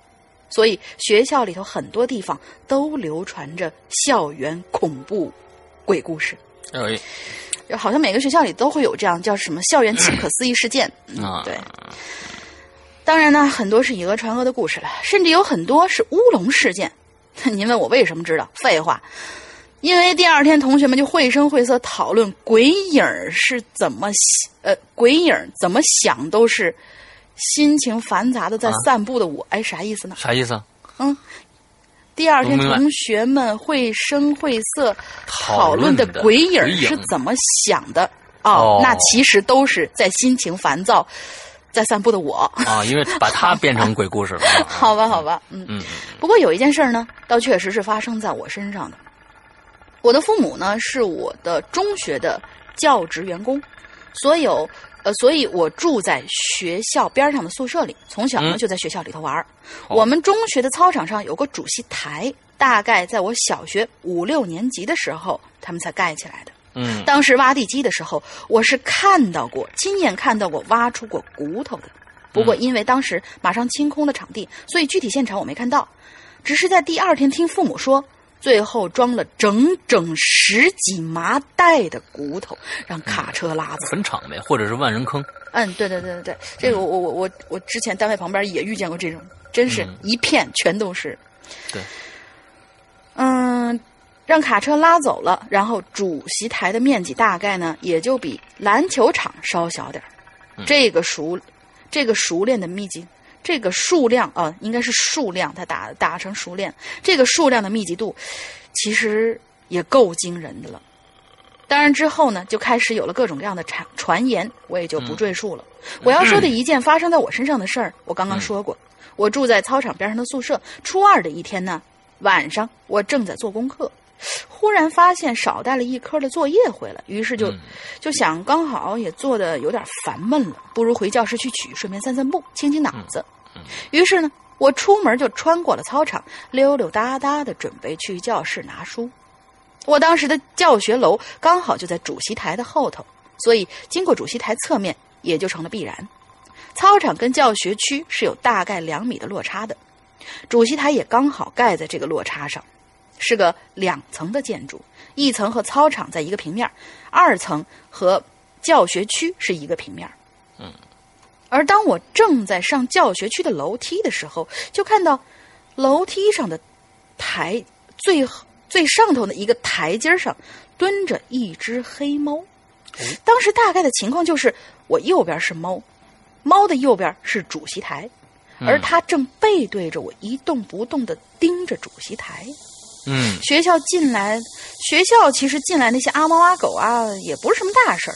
所以学校里头很多地方都流传着校园恐怖鬼故事。哎，就好像每个学校里都会有这样叫什么校园奇不可思议事件。嗯啊，对。当然呢，很多是以讹传讹的故事了，甚至有很多是乌龙事件。您问我为什么知道？废话，因为第二天同学们就绘声绘色讨论鬼影儿是怎么想呃鬼影儿怎么想都是心情繁杂的在啊散步的我，哎，啥意思呢？啥意思啊？嗯。第二天，同学们绘声绘色讨讨论的鬼影是怎么想的？哦哦，那其实都是在心情烦躁，在散步的我。啊，因为把它变成鬼故事了。啊好吧，好吧，嗯。嗯不过有一件事儿呢，倒确实是发生在我身上的。我的父母呢是我的中学的教职员工，所有呃，所以我住在学校边上的宿舍里，从小呢嗯就在学校里头玩我们中学的操场上有个主席台，大概在我小学五六年级的时候，他们才盖起来的。嗯当时挖地基的时候，我是看到过，亲眼看到过挖出过骨头的。不过因为当时马上清空了场地，所以具体现场我没看到，只是在第二天听父母说，最后装了整整十几麻袋的骨头，让卡车拉走。坟场呗，或者是万人坑。嗯，对对对对对，这个我我我我我之前单位旁边也遇见过这种，真是嗯一片全都是。对，嗯，让卡车拉走了，然后主席台的面积大概呢也就比篮球场稍小点儿。嗯这个熟，这个熟练的密集，这个数量啊、应该是数量，他打打成熟练，这个数量的密集度，其实也够惊人的了。当然之后呢，就开始有了各种各样的传传言，我也就不赘述了。我要说的一件发生在我身上的事儿，我刚刚说过。我住在操场边上的宿舍，初二的一天呢，晚上我正在做功课，忽然发现少带了一科的作业回来，于是就、嗯就想，刚好也做的有点烦闷了，不如回教室去取，顺便散散步，清清脑子。于是呢，我出门就穿过了操场，溜溜达达的准备去教室拿书。我当时的教学楼刚好就在主席台的后头，所以经过主席台侧面也就成了必然。操场跟教学区是有大概两米的落差的，主席台也刚好盖在这个落差上，是个两层的建筑，一层和操场在一个平面，二层和教学区是一个平面。嗯，而当我正在上教学区的楼梯的时候，就看到楼梯上的台最最上头的一个台阶上蹲着一只黑猫。当时大概的情况就是，我右边是猫，猫的右边是主席台，而它正背对着我，一动不动的盯着主席台。嗯学校进来，学校其实进来那些阿猫阿狗啊，也不是什么大事儿。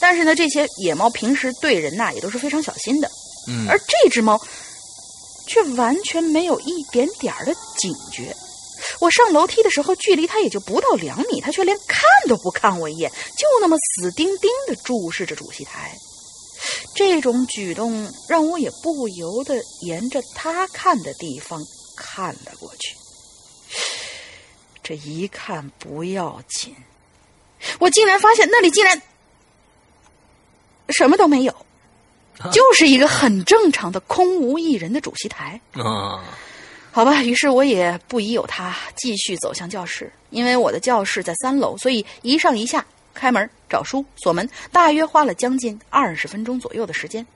但是呢，这些野猫平时对人呐也都是非常小心的，嗯，而这只猫却完全没有一点点儿的警觉。我上楼梯的时候，距离它也就不到两米，它却连看都不看我一眼，就那么死盯盯的注视着主席台。这种举动让我也不由得沿着他看的地方看了过去。这一看不要紧，我竟然发现那里竟然什么都没有，就是一个很正常的空无一人的主席台。啊，好吧，于是我也不疑有他，继续走向教室。因为我的教室在三楼，所以一上一下，开门、找书、锁门，大约花了将近二十分钟左右的时间。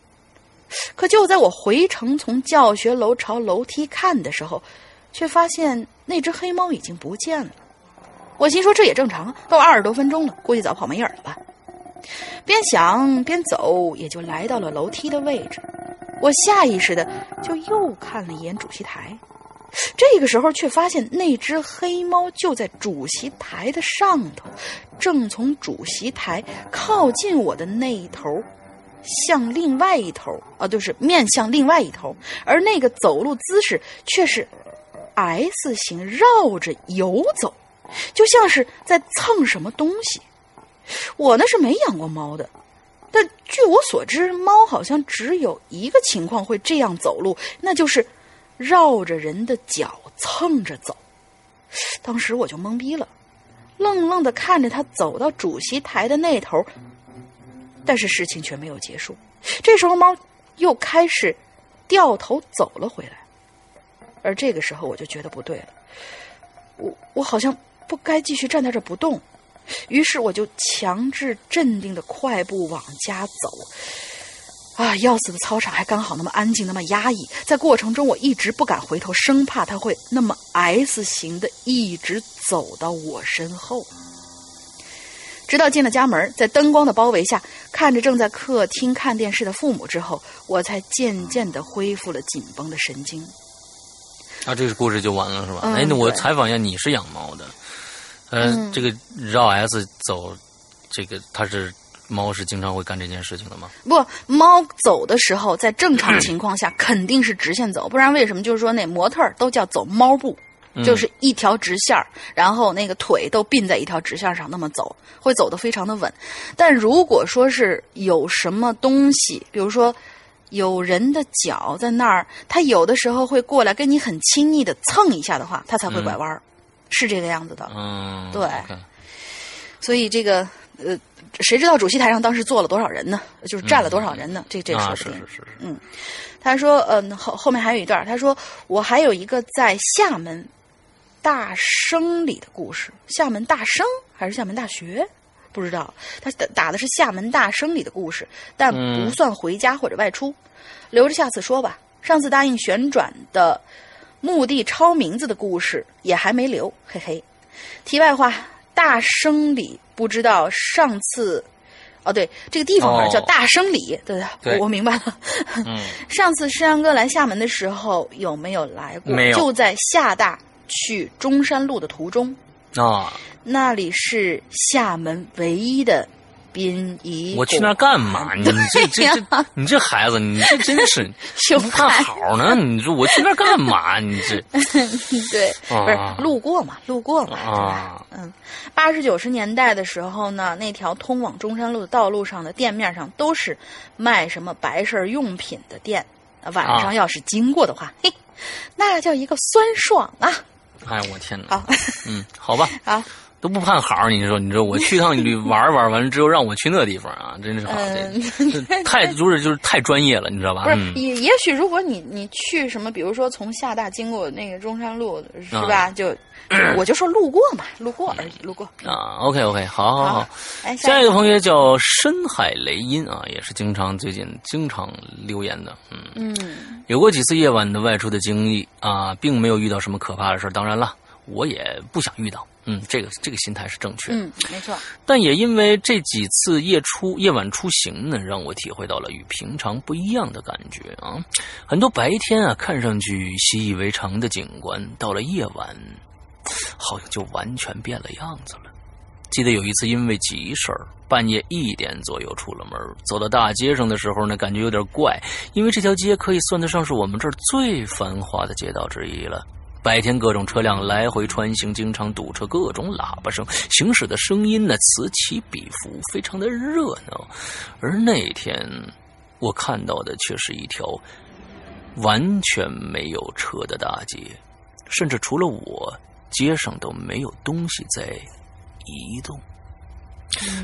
可就在我回程从教学楼朝楼梯看的时候，却发现那只黑猫已经不见了。我心说这也正常，都二十多分钟了，估计早跑没影了吧。边想边走，也就来到了楼梯的位置。我下意识的就又看了一眼主席台，这个时候却发现那只黑猫就在主席台的上头，正从主席台靠近我的那一头，向另外一头啊，就是面向另外一头，而那个走路姿势却是 S 型绕着游走，就像是在蹭什么东西。我呢是没养过猫的，但据我所知，猫好像只有一个情况会这样走路，那就是绕着人的脚蹭着走。当时我就懵逼了，愣愣的看着它走到主席台的那头，但是事情却没有结束。这时候猫又开始掉头走了回来，而这个时候我就觉得不对了，我我好像不该继续站在这不动。于是我就强制镇定的快步往家走。啊，要死的操场还刚好那么安静，那么压抑。在过程中，我一直不敢回头，生怕他会那么 S 型的一直走到我身后。直到进了家门，在灯光的包围下，看着正在客厅看电视的父母之后，我才渐渐的恢复了紧绷的神经。啊，这个故事就完了是吧？嗯哎，那我采访一下，你是养猫的，呃，嗯这个绕 S 走，这个它是猫是经常会干这件事情的吗？不，猫走的时候，在正常情况下肯定是直线走，不然为什么就是说那模特都叫走猫步？就是一条直线儿，然后那个腿都并在一条直线上，那么走会走得非常的稳。但如果说是有什么东西，比如说有人的脚在那儿，他有的时候会过来跟你很亲昵的蹭一下的话，他才会拐弯儿，是这个样子的。嗯，对所以这个呃，谁知道主席台上当时坐了多少人呢？就是站了多少人呢？这这个说啊，不定。是是是嗯，他说，嗯，后后面还有一段，他说我还有一个在厦门大生里的故事，厦门大生还是厦门大学？不知道，他打打的是厦门大生里的故事，但不算回家或者外出，留着下次说吧。上次答应旋转的墓地抄名字的故事也还没留，嘿嘿。题外话，大生里不知道上次，哦对，这个地方好像叫哦大生里，对对我我明白了。嗯，上次山羊哥来厦门的时候有没有来过？没有就在厦大去中山路的途中，啊，那里是厦门唯一的殡仪馆。我去那干嘛？你这 这这，你这孩子，你这真是就不看好呢？你说我去那干嘛？你这 对，啊不是路过嘛，路过嘛。啊，嗯，八十九十年代的时候呢，那条通往中山路的道路上的店面上都是卖什么白事用品的店。晚啊上要是经过的话，嘿，那叫一个酸爽啊！哎，我天哪！好，嗯，好吧，好，都不盼好，你说，你说我去趟旅玩玩，完了之后让我去那地方啊，真是 太就是就是太专业了，你知道吧？不是，嗯也也许如果你你去什么，比如说从厦大经过那个中山路，是啊吧？就我就说路过嘛，路过而已，路过。啊，OK OK，好好好。哎，下一个，个同学叫深海雷音啊，也是经常最近经常留言的，嗯，嗯有过几次夜晚的外出的经历啊，并没有遇到什么可怕的事儿当然了，我也不想遇到，嗯，这个这个心态是正确的。嗯，没错，但也因为这几次夜出夜晚出行呢，让我体会到了与平常不一样的感觉啊。很多白天啊看上去习以为常的景观，到了夜晚，好像就完全变了样子了。记得有一次因为急事儿，半夜一点左右出了门，走到大街上的时候呢，感觉有点怪，因为这条街可以算得上是我们这儿最繁华的街道之一了。白天各种车辆来回穿行，经常堵车，各种喇叭声，行驶的声音呢此起彼伏，非常的热闹。而那天我看到的却是一条完全没有车的大街，甚至除了我，街上都没有东西在移动。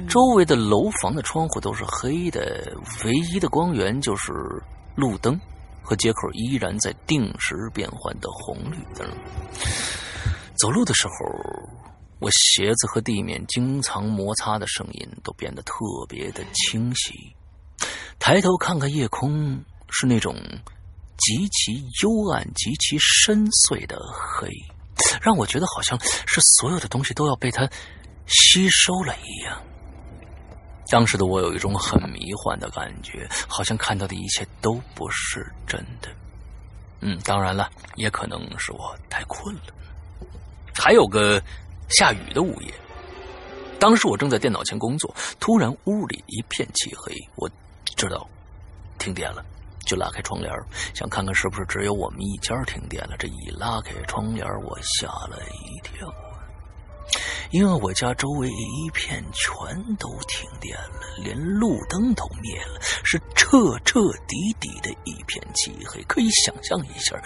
周围的楼房的窗户都是黑的，唯一的光源就是路灯和街口依然在定时变换的红绿灯。走路的时候，我鞋子和地面经常摩擦的声音都变得特别的清晰。抬头看看夜空，是那种极其幽暗、极其深邃的黑，让我觉得好像是所有的东西都要被它吸收了一样。当时的我有一种很迷幻的感觉，好像看到的一切都不是真的。嗯，当然了，也可能是我太困了。还有个下雨的午夜，当时我正在电脑前工作，突然屋里一片漆黑，我知道停电了，就拉开窗帘，想看看是不是只有我们一家停电了。这一拉开窗帘，我吓了一跳。因为我家周围一片全都停电了，连路灯都灭了，是彻彻底底的一片漆黑。可以想象一下，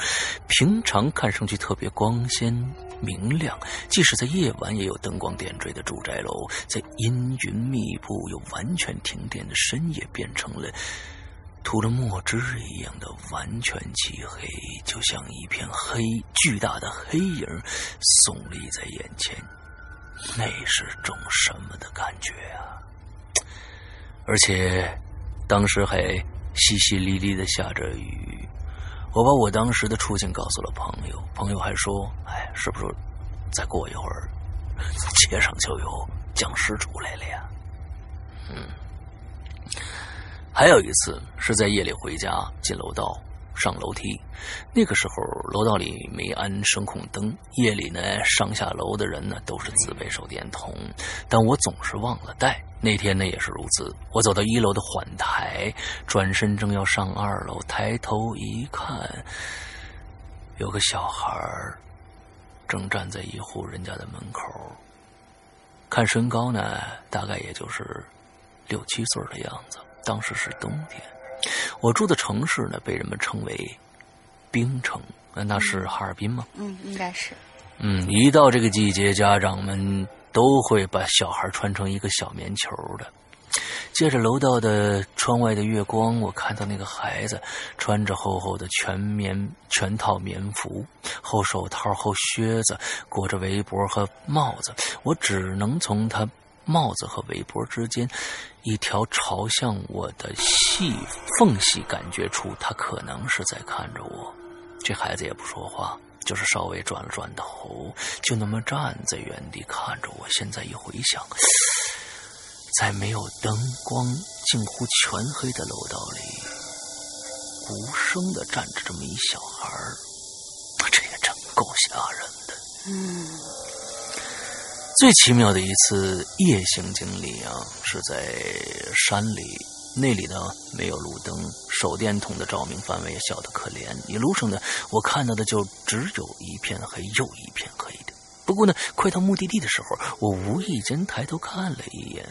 平常看上去特别光鲜明亮，即使在夜晚也有灯光点缀的住宅楼，在阴云密布又完全停电的深夜，变成了涂了墨汁一样的完全漆黑，就像一片黑巨大的黑影耸立在眼前。那是种什么的感觉啊！而且当时还淅淅沥沥的下着雨。我把我当时的处境告诉了朋友，朋友还说：“哎，是不是再过一会儿，街上就有僵尸出来了呀？”嗯。还有一次是在夜里回家，进楼道。上楼梯，那个时候楼道里没安声控灯，夜里呢上下楼的人呢都是自备手电筒，但我总是忘了带。那天呢也是如此，我走到一楼的缓台，转身正要上二楼，抬头一看，有个小孩正站在一户人家的门口。看身高呢，大概也就是六七岁的样子。当时是冬天，我住的城市呢，被人们称为冰城，那是哈尔滨吗？嗯，应该是。嗯，一到这个季节，家长们都会把小孩穿成一个小棉球的。借着楼道的窗外的月光，我看到那个孩子穿着厚厚的全棉全套棉服，厚手套、厚靴子，裹着围脖和帽子。我只能从他帽子和围脖之间一条朝向我的细缝隙感觉出，他可能是在看着我。这孩子也不说话，就是稍微转了转头，就那么站在原地看着我。现在一回想。在没有灯光、近乎全黑的楼道里，无声的站着这么一小孩儿，这也真够吓人的。嗯，最奇妙的一次夜行经历啊，是在山里，那里呢没有路灯，手电筒的照明范围也小得可怜。一路上呢，我看到的就只有一片黑，又一片黑的。不过呢，快到目的地的时候，我无意间抬头看了一眼。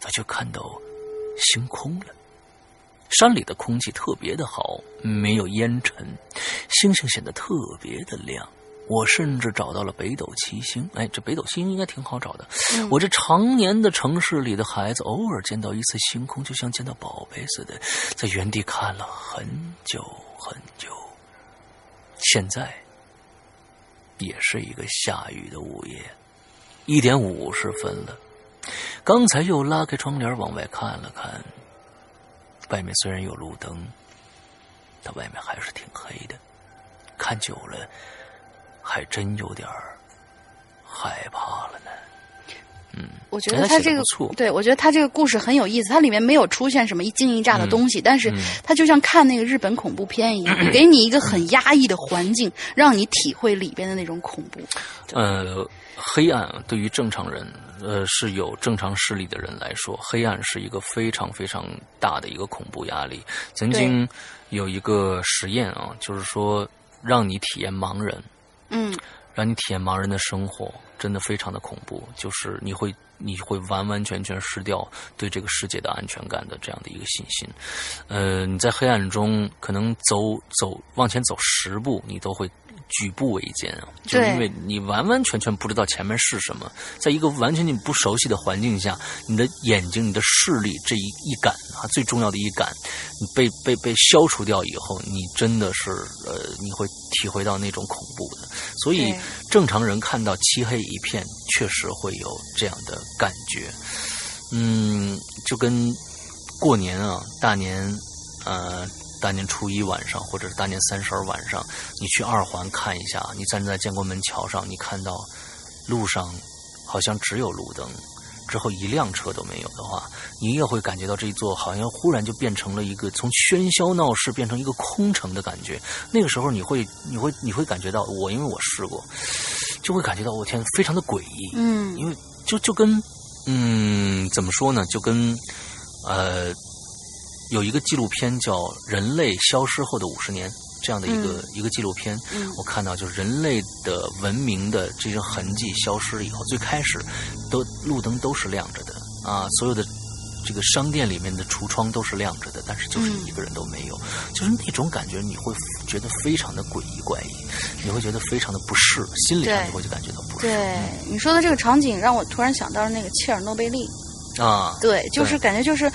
他就看到星空了，山里的空气特别的好，没有烟尘，星星显得特别的亮。我甚至找到了北斗七星，哎，这北斗七星应该挺好找的。我这常年的城市里的孩子，偶尔见到一次星空，就像见到宝贝似的，在原地看了很久很久。现在也是一个下雨的午夜，一点五十分了。刚才又拉开窗帘往外看了看，外面虽然有路灯，但外面还是挺黑的。看久了，还真有点害怕了呢。嗯，我觉得他这个对我觉得他这个故事很有意思。它里面没有出现什么一惊一乍的东西，但是它就像看那个日本恐怖片一样，给你一个很压抑的环境，让你体会里边的那种恐怖。呃，黑暗对于正常人。呃，是有正常视力的人来说，黑暗是一个非常非常大的一个恐怖压力。曾经有一个实验啊，就是说让你体验盲人，嗯，让你体验盲人的生活，真的非常的恐怖。就是你会你会完完全全失掉对这个世界的安全感的这样的一个信心。呃，你在黑暗中可能走走往前走十步，你都会。举步维艰啊，就因为你完完全全不知道前面是什么，在一个完全你不熟悉的环境下，你的眼睛、你的视力这一一感啊，最重要的一感，你被被被消除掉以后，你真的是呃，你会体会到那种恐怖的。所以正常人看到漆黑一片，确实会有这样的感觉。嗯，就跟过年啊，大年，呃。大年初一晚上，或者是大年三十儿晚上，你去二环看一下，你站在建国门桥上，你看到路上好像只有路灯，之后一辆车都没有的话，你也会感觉到这一座好像忽然就变成了一个从喧嚣闹市变成一个空城的感觉。那个时候，你会你会你会感觉到我，因为我试过，就会感觉到我天，非常的诡异。嗯，因为就就跟嗯怎么说呢，就跟呃。有一个纪录片叫《人类消失后的五十年》这样的一个一个纪录片，我看到就是人类的文明的这些痕迹消失了以后，最开始都路灯都是亮着的啊，所有的这个商店里面的橱窗都是亮着的，但是就是一个人都没有，就是那种感觉，你会觉得非常的诡异怪异，你会觉得非常的不适，心理上你会就感觉到不适。对你说的这个场景，让我突然想到了那个切尔诺贝利。啊，对，就是感觉就是。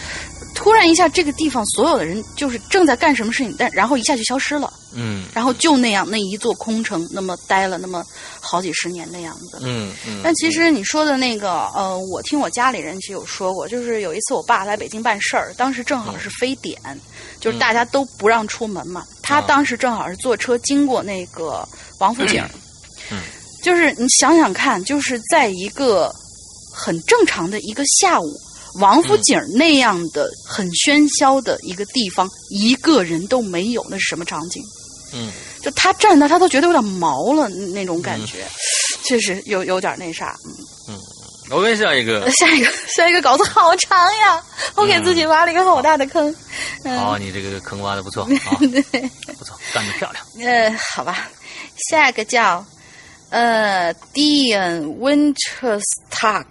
突然一下，这个地方所有的人就是正在干什么事情，但然后一下就消失了。嗯，然后就那样，那一座空城，那么待了那么好几十年的样子。嗯嗯。但其实你说的那个，呃，我听我家里人其实有说过，就是有一次我爸来北京办事儿，当时正好是非典，就是大家都不让出门嘛。他当时正好是坐车经过那个王府井。嗯。就是你想想看，就是在一个很正常的一个下午。王府井那样的很喧嚣的一个地方，一个人都没有，那是什么场景？嗯，就他站那，他都觉得有点毛了那种感觉，确实有有点那啥。嗯。嗯，我问下一个，下一个，下一个稿子好长呀，我给自己挖了一个好大的坑。好，你这个坑挖的不错，对，不错，干得漂亮。呃，好吧，下一个叫呃，Dean Winterstock，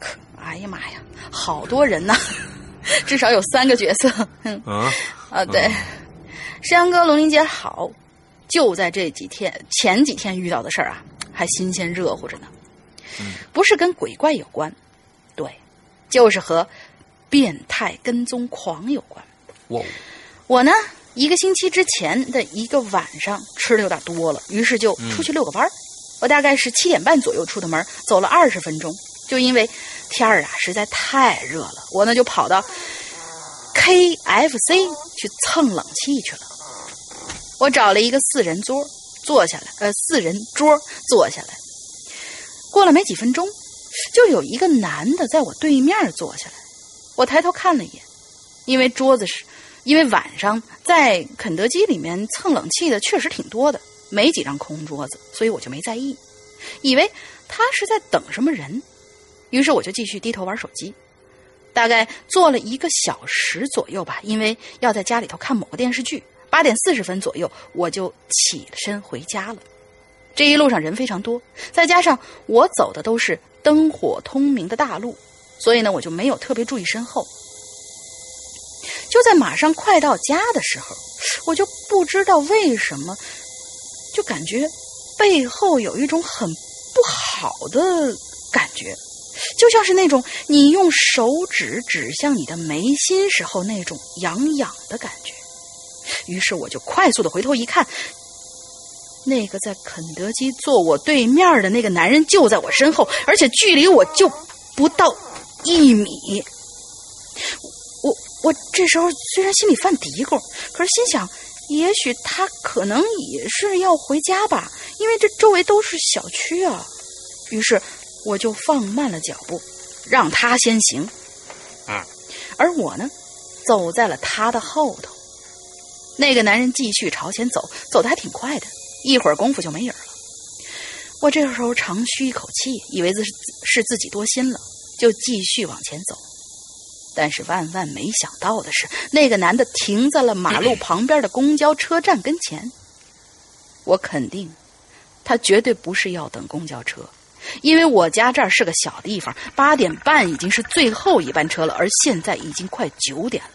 哎呀妈呀，好多人呐，至少有三个角色。嗯嗯啊，对，山羊哥，龙鳞姐好。就在这几天，前几天遇到的事儿啊，还新鲜热乎着呢。不是跟鬼怪有关，对，就是和变态跟踪狂有关。我，我呢，一个星期之前的一个晚上吃的有点多了，于是就出去遛个弯儿。我大概是七点半左右出的门，走了二十分钟，就因为天儿啊实在太热了，我呢就跑到 KFC 去蹭冷气去了。我找了一个四人桌坐下来，呃，四人桌坐下来。过了没几分钟，就有一个男的在我对面坐下来。我抬头看了一眼，因为桌子是，因为晚上在肯德基里面蹭冷气的确实挺多的，没几张空桌子，所以我就没在意，以为他是在等什么人。于是我就继续低头玩手机，大概坐了一个小时左右吧，因为要在家里头看某个电视剧。八点四十分左右，我就起身回家了。这一路上人非常多，再加上我走的都是灯火通明的大路，所以呢，我就没有特别注意身后。就在马上快到家的时候，我就不知道为什么，就感觉背后有一种很不好的感觉，就像是那种你用手指指向你的眉心时候那种痒痒的感觉。于是我就快速的回头一看，那个在肯德基坐我对面的那个男人就在我身后，而且距离我就不到一米。我我这时候虽然心里犯嘀咕，可是心想，也许他可能也是要回家吧，因为这周围都是小区啊。于是我就放慢了脚步，让他先行。嗯，而我呢，走在了他的后头。那个男人继续朝前走，走的还挺快的，一会儿功夫就没影了。我这时候长吁一口气，以为这是是自己多心了，就继续往前走。但是万万没想到的是，那个男的停在了马路 旁边的公交车站跟前。我肯定，他绝对不是要等公交车，因为我家这儿是个小地方，八点半已经是最后一班车了，而现在已经快九点了。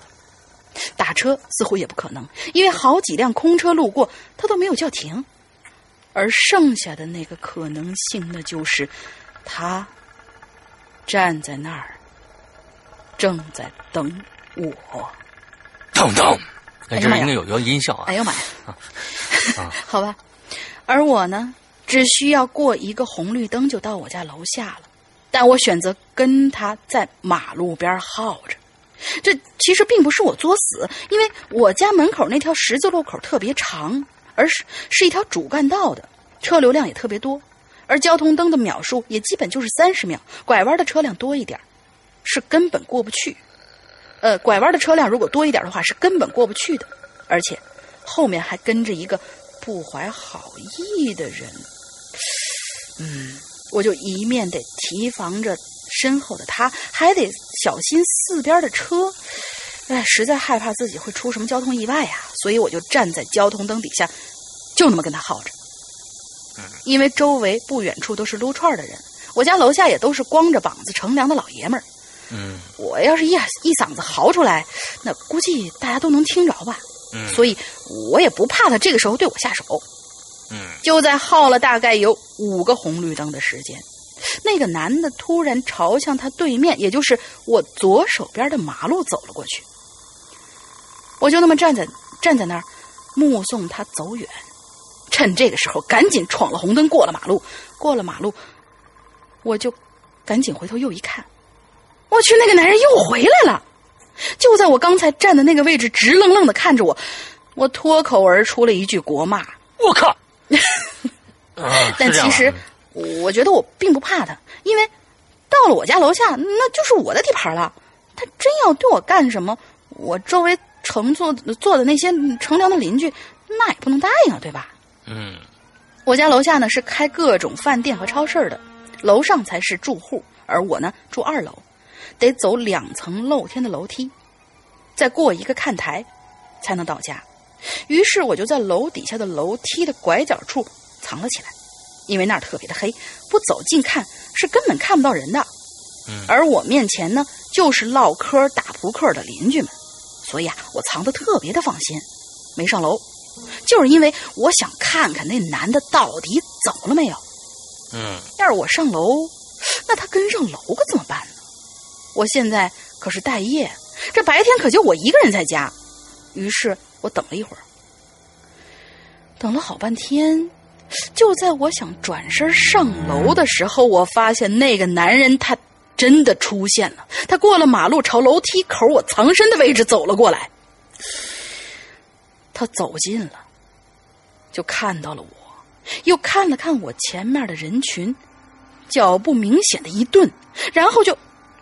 打车似乎也不可能，因为好几辆空车路过，他都没有叫停。而剩下的那个可能性，那就是他站在那儿，正在等我。等等，哎，这应该有一个音效啊哎。呦妈呀！啊 好吧，而我呢，只需要过一个红绿灯就到我家楼下了，但我选择跟他在马路边耗着。这其实并不是我作死，因为我家门口那条十字路口特别长，而是是一条主干道的，车流量也特别多，而交通灯的秒数也基本就是三十秒，拐弯的车辆多一点，是根本过不去。呃，拐弯的车辆如果多一点的话，是根本过不去的，而且后面还跟着一个不怀好意的人。嗯，我就一面得提防着身后的他，还得小心四边的车。哎，实在害怕自己会出什么交通意外呀、所以我就站在交通灯底下，就那么跟他耗着。因为周围不远处都是撸串的人，我家楼下也都是光着膀子乘凉的老爷们儿。嗯我要是一一嗓子嚎出来，那估计大家都能听着吧。嗯所以我也不怕他这个时候对我下手。嗯就在耗了大概有五个红绿灯的时间，那个男的突然朝向他对面，也就是我左手边的马路走了过去。我就那么站在站在那儿，目送他走远。趁这个时候，赶紧闯了红灯，过了马路。过了马路，我就赶紧回头又一看，我去，那个男人又回来了，就在我刚才站的那个位置，直愣愣的看着我。我脱口而出了一句国骂。我靠！啊但其实啊，我觉得我并不怕他，因为到了我家楼下，那就是我的地盘了。他真要对我干什么，我周围乘坐坐的那些乘凉的邻居，那也不能答应啊，对吧？嗯我家楼下呢是开各种饭店和超市的，楼上才是住户，而我呢住二楼，得走两层露天的楼梯，再过一个看台，才能到家。于是我就在楼底下的楼梯的拐角处藏了起来。因为那儿特别的黑，不走近看是根本看不到人的。嗯而我面前呢，就是唠嗑、打扑克的邻居们，所以啊，我藏得特别的放心，没上楼，就是因为我想看看那男的到底走了没有。嗯要是我上楼，那他跟上楼可怎么办呢？我现在可是待业，这白天可就我一个人在家。于是我等了一会儿，等了好半天，就在我想转身上楼的时候，我发现那个男人他真的出现了。他过了马路，朝楼梯口我藏身的位置走了过来。他走近了，就看到了我。又看了看我前面的人群，脚步明显的一顿，然后就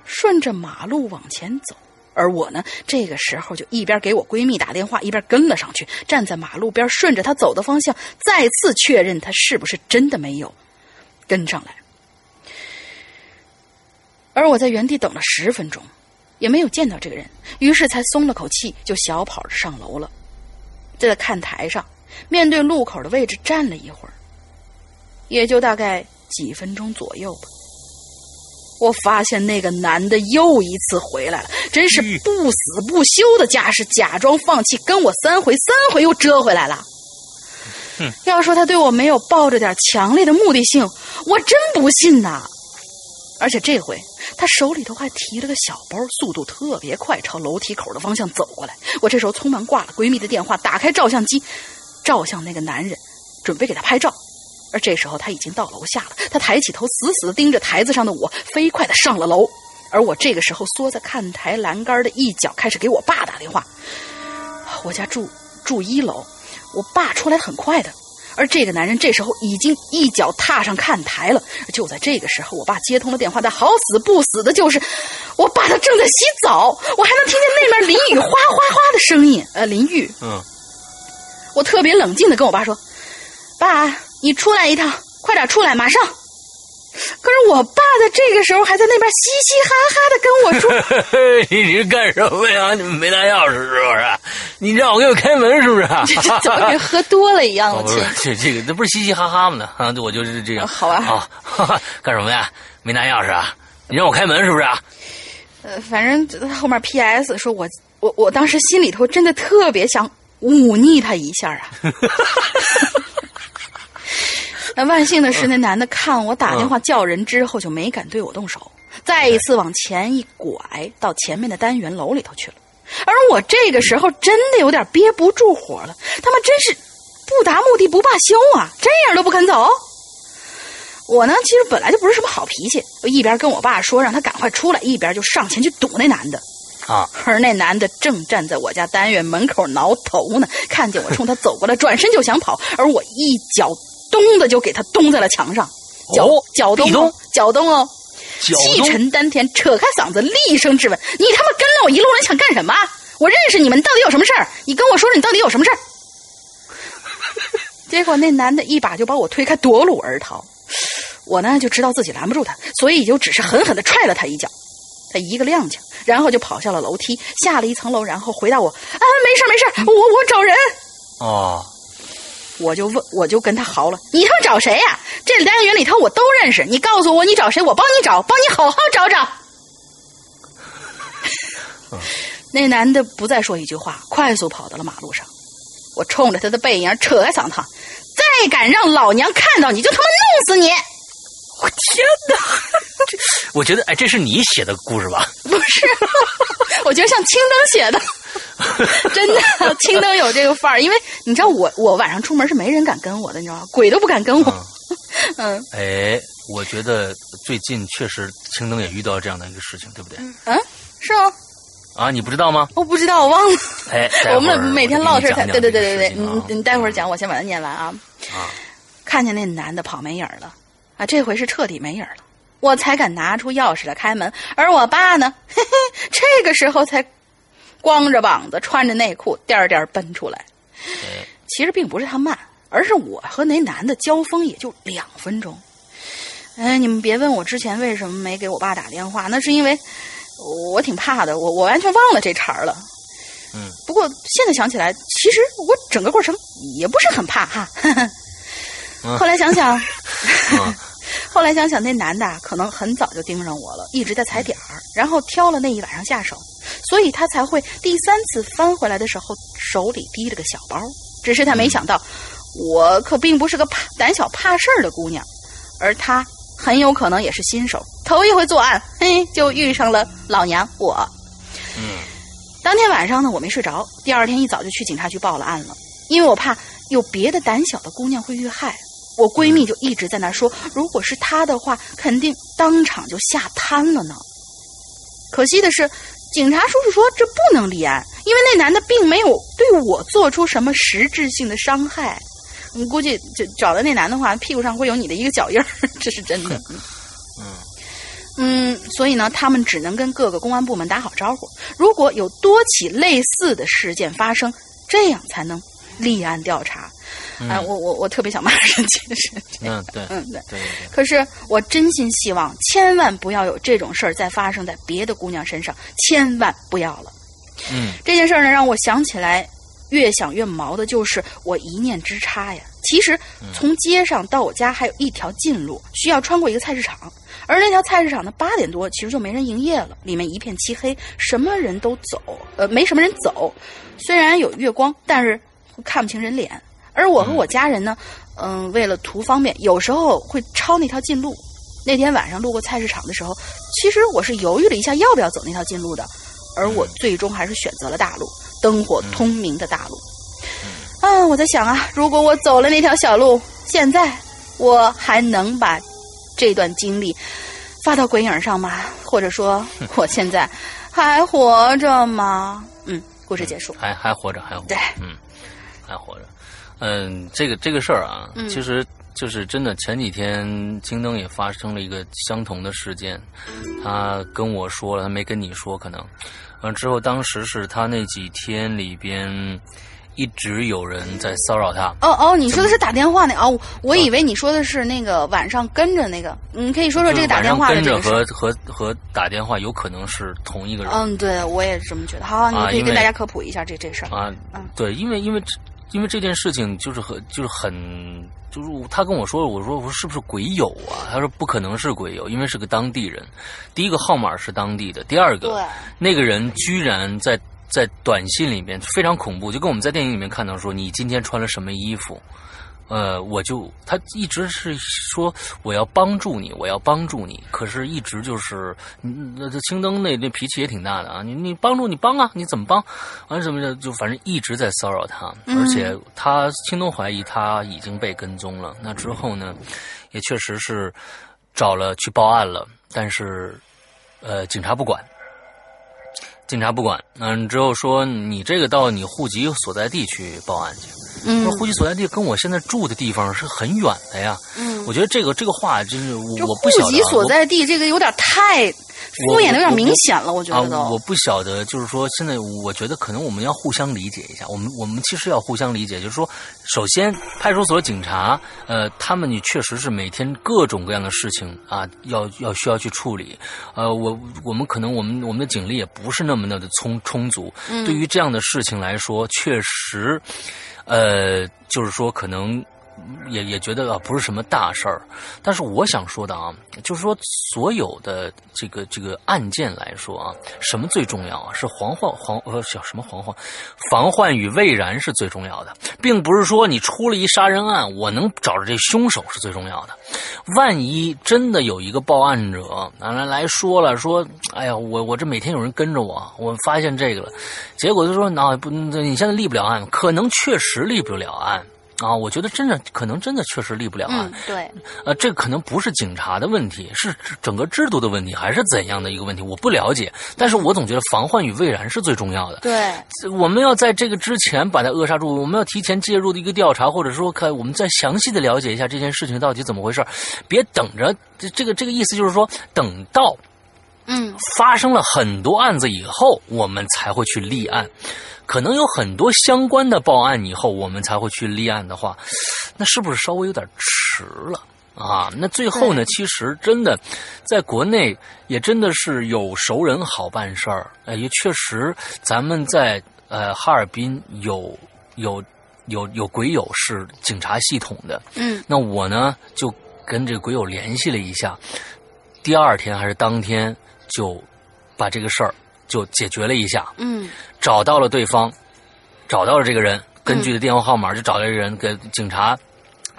顺着马路往前走。而我呢，这个时候就一边给我闺蜜打电话，一边跟了上去，站在马路边，顺着她走的方向，再次确认她是不是真的没有跟上来。而我在原地等了十分钟，也没有见到这个人，于是才松了口气，就小跑着上楼了。在看台上，面对路口的位置站了一会儿，也就大概几分钟左右吧。我发现那个男的又一次回来了，真是不死不休的架势，假装放弃，跟我三回，三回又折回来了。要说他对我没有抱着点强烈的目的性，我真不信呐。而且这回他手里头还提了个小包，速度特别快，朝楼梯口的方向走过来。我这时候匆忙挂了闺蜜的电话，打开照相机，照向那个男人，准备给他拍照。而这时候他已经到楼下了，他抬起头，死死的盯着台子上的我，飞快的上了楼。而我这个时候缩在看台栏杆的一角，开始给我爸打电话。我家住住一楼，我爸出来很快的。而这个男人这时候已经一脚踏上看台了。就在这个时候，我爸接通了电话，但好死不死的就是，我爸他正在洗澡，我还能听见那边淋雨哗哗哗的声音，呃，淋浴。嗯，我特别冷静的跟我爸说：“爸，你出来一趟，快点出来，马上。”可是我爸在这个时候还在那边嘻嘻哈哈的跟我说 你是干什么呀？你们没拿钥匙是不是？你让我给我开门是不是？这 怎么跟喝多了一样？哦、我不亲是，这这个这不是嘻嘻哈哈吗呢？啊，我就是这样。好吧啊、哈哈 干什么呀？没拿钥匙啊？你让我开门是不是？呃，反正后面 P.S. 说我我我当时心里头真的特别想忤逆他一下啊。那万幸的是，那男的看我打电话叫人之后，就没敢对我动手，再一次往前一拐，到前面的单元楼里头去了。而我这个时候真的有点憋不住火了，他们真是不达目的不罢休啊，这样都不肯走。我呢，其实本来就不是什么好脾气，我一边跟我爸说让他赶快出来，一边就上前去堵那男的。啊，而那男的正站在我家单元门口挠头呢，看见我冲他走过来，转身就想跑，而我一脚咚的就给他咚在了墙上，脚、哦脚咚脚咚哦，气沉丹田，扯开嗓子厉声质问：“你他妈跟了我一路人想干什么？我认识你们，你到底有什么事儿？你跟我说说你到底有什么事儿？” 结果那男的一把就把我推开，夺路而逃。我呢就知道自己拦不住他，所以就只是狠狠的踹了他一脚。他一个踉跄，然后就跑下了楼梯，下了一层楼，然后回答我：“啊，没事儿没事儿，我我找人。”哦，我就问，我就跟他嚎了：“你他妈找谁呀、这单元里头我都认识，你告诉我你找谁，我帮你找，帮你好好找找。”那男的不再说一句话，快速跑到了马路上。我冲着他的背影扯开嗓子：“再敢让老娘看到你，就他妈弄死你！”我天哪！我觉得哎，这是你写的故事吧？不是，我觉得像青灯写的，真的，青灯有这个范儿。因为你知道我，我晚上出门是没人敢跟我的，你知道吗？鬼都不敢跟我。嗯哎，我觉得最近确实青灯也遇到这样的一个事情，对不对？嗯，是吗？啊，你不知道吗？我不知道，我忘了。哎，我们每天唠事儿对对对对对，你你你待会儿讲，我先把它念完啊。啊，看见那男的跑没影儿了，啊，这回是彻底没影儿了，我才敢拿出钥匙来开门。而我爸呢，嘿嘿，这个时候才光着膀子，穿着内裤，颠儿颠儿奔出来。哎，其实并不是他慢，而是我和那男的交锋也就两分钟。哎，你们别问我之前为什么没给我爸打电话，那是因为我挺怕的，我我完全忘了这茬儿了。嗯，不过现在想起来，其实我整个过程也不是很怕哈。嗯后来想想，后来想想，那男的可能很早就盯上我了，一直在踩点儿，然后挑了那一晚上下手，所以他才会第三次翻回来的时候手里提着个小包。只是他没想到，我可并不是个怕胆小怕事儿的姑娘，而他很有可能也是新手，头一回作案，嘿，就遇上了老娘我。嗯，当天晚上呢，我没睡着，第二天一早就去警察局报了案了，因为我怕有别的胆小的姑娘会遇害。我闺蜜就一直在那说，如果是她的话，肯定当场就吓瘫了呢。可惜的是，警察叔叔说这不能立案，因为那男的并没有对我做出什么实质性的伤害。你估计就找到那男的话，屁股上会有你的一个脚印儿，这是真的。嗯 嗯，所以呢，他们只能跟各个公安部门打好招呼。如果有多起类似的事件发生，这样才能立案调查。啊，我我我特别想骂人，其实嗯，对，嗯对。对对对，可是我真心希望，千万不要有这种事儿再发生在别的姑娘身上，千万不要了。嗯这件事儿呢，让我想起来，越想越毛的就是我一念之差呀。其实从街上到我家还有一条近路，需要穿过一个菜市场，而那条菜市场呢，八点多其实就没人营业了，里面一片漆黑，什么人都走，呃，没什么人走。虽然有月光，但是看不清人脸。而我和我家人呢，嗯、为了图方便，有时候会抄那条近路。那天晚上路过菜市场的时候，其实我是犹豫了一下要不要走那条近路的，而我最终还是选择了大路，灯火通明的大路。啊，我在想啊，如果我走了那条小路，现在我还能把这段经历发到鬼影上吗？或者说，我现在还活着吗？嗯，故事结束。还还活着，还活着对，嗯，还活着。嗯，这个这个事儿啊，嗯其实就是真的。前几天京灯也发生了一个相同的事件，他跟我说了，他没跟你说，可能完之后，当时是他那几天里边一直有人在骚扰他。哦哦，你说的是打电话那哦，我以为你说的是那个晚上跟着那个，你可以说说这个打电话跟着和和和打电话有可能是同一个人。嗯，对，我也是这么觉得。好，你可以跟大家科普一下这这事儿。啊嗯，对，因为因为这因为这件事情就是很就是很就是他跟我说，我说我说是不是鬼友啊？他说不可能是鬼友，因为是个当地人。第一个号码是当地的，第二个，那个人居然在在短信里面非常恐怖，就跟我们在电影里面看到说你今天穿了什么衣服。呃，我就他一直是说我要帮助你，我要帮助你，可是一直就是，嗯那这青灯那那脾气也挺大的啊，你你帮助你帮啊，你怎么帮？完什么的，就反正一直在骚扰他，嗯而且他青灯怀疑他已经被跟踪了。那之后呢，也确实是找了去报案了，但是呃，警察不管。警察不管，嗯，之后说你这个到你户籍所在地去报案去。嗯说户籍所在地跟我现在住的地方是很远的呀。嗯，我觉得这个这个话真是我不晓得啊。户籍所在地这个有点太敷衍的有点明显了，我觉啊得，都。我不晓得，就是说，现在我觉得可能我们要互相理解一下。我们我们其实要互相理解，就是说，首先派出所警察，呃，他们你确实是每天各种各样的事情啊，要要需要去处理。呃，我我们可能我们我们的警力也不是那么的充充足。嗯对于这样的事情来说，确实，呃，就是说可能。也也觉得啊不是什么大事儿，但是我想说的啊，就是说所有的这个这个案件来说啊，什么最重要啊？是防患防呃叫什么防患，防患于未然是最重要的，并不是说你出了一杀人案，我能找着这凶手是最重要的。万一真的有一个报案者啊来来说了说，哎呀，我我这每天有人跟着我，我发现这个了，结果就说那不你现在立不了案，可能确实立不了案。啊，我觉得真的可能真的确实立不了案，嗯，对，呃，这可能不是警察的问题，是整个制度的问题，还是怎样的一个问题？我不了解，但是我总觉得防患于未然是最重要的。对，我们要在这个之前把它扼杀住，我们要提前介入的一个调查，或者说看我们再详细的了解一下这件事情到底怎么回事，别等着这这个这个意思就是说，等到嗯。发生了很多案子以后，我们才会去立案。可能有很多相关的报案以后，我们才会去立案的话，那是不是稍微有点迟了？啊？那最后呢，其实真的，在国内也真的是有熟人好办事儿，哎，也确实咱们在呃哈尔滨有有有有鬼友是警察系统的，嗯。那我呢就跟这个鬼友联系了一下，第二天还是当天就把这个事儿就解决了一下，嗯。找到了对方，找到了这个人，根据的电话号码就找到这个人，给警察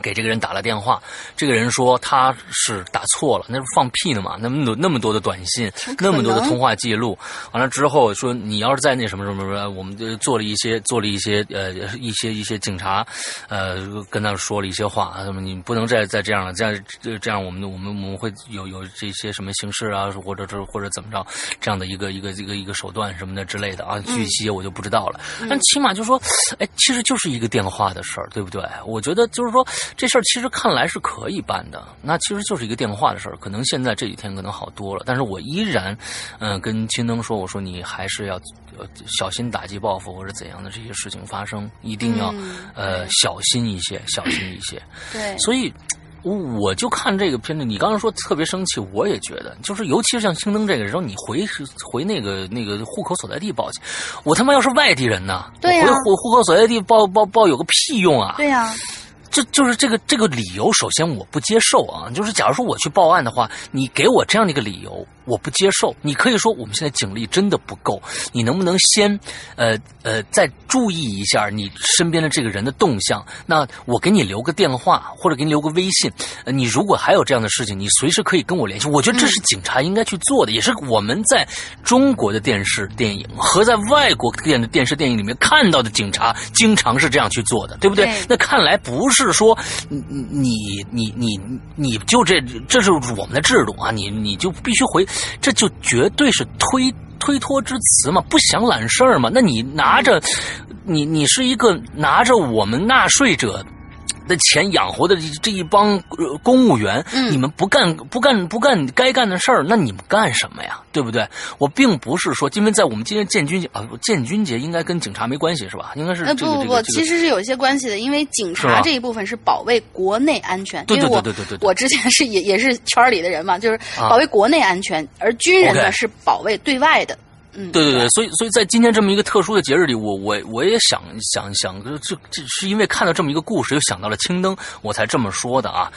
给这个人打了电话。这个人说他是打错了，那是放屁呢嘛？那么多那么多的短信，那么多的通话记录，完了之后说你要是在那什么什么什么，我们就做了一些做了一些呃一些一些警察呃跟他说了一些话，那么你不能再再这样了，这样这这样我们我们我们会有有这些什么形式啊，或者是或者怎么着这样的一个一个一个一个手段什么的之类的啊，具体我就不知道了。但起码就说，哎，其实就是一个电话的事儿，对不对？我觉得就是说这事儿其实看来是可以办的，那其实就是一个电话的事儿。可能现在这几天可能好多了，但是我依然，嗯、跟青灯说，我说你还是要呃小心打击报复或者怎样的这些事情发生，一定要、嗯呃小心一些，小心一些。对，所以。我我就看这个片子，你刚刚说特别生气，我也觉得，就是尤其是像青灯这个时候，你回回那个那个户口所在地报去，我他妈要是外地人呢，对呀我回户户口所在地报报报有个屁用啊！对呀、这就是这个这个理由，首先我不接受啊。就是假如说我去报案的话，你给我这样的一个理由，我不接受。你可以说我们现在警力真的不够，你能不能先呃呃再注意一下你身边的这个人的动向？那我给你留个电话，或者给你留个微信。呃，你如果还有这样的事情，你随时可以跟我联系。我觉得这是警察应该去做的，也是我们在中国的电视电影和在外国电的电视电影里面看到的警察，经常是这样去做的，对不对？对那看来不是说你你你你你就这这是我们的制度啊，你你就必须回，这就绝对是推推脱之词嘛，不想揽事儿嘛。那你拿着你你是一个拿着我们纳税者。的钱养活的这这一帮呃公务员，嗯你们不干不干不干该干的事儿，那你们干什么呀？对不对？我并不是说，因为在我们今天建军节啊，建军节应该跟警察没关系是吧？应该是不不不，这个其实是有一些关系的，因为警察这一部分是保卫国内安全。对对对对对对对我之前是也也是圈里的人嘛，就是啊保卫国内安全，而军人呢是保卫对外的。嗯，对对对，所以所以在今天这么一个特殊的节日里，我我我也想想想，这这这是因为看到这么一个故事，又想到了青灯，我才这么说的啊。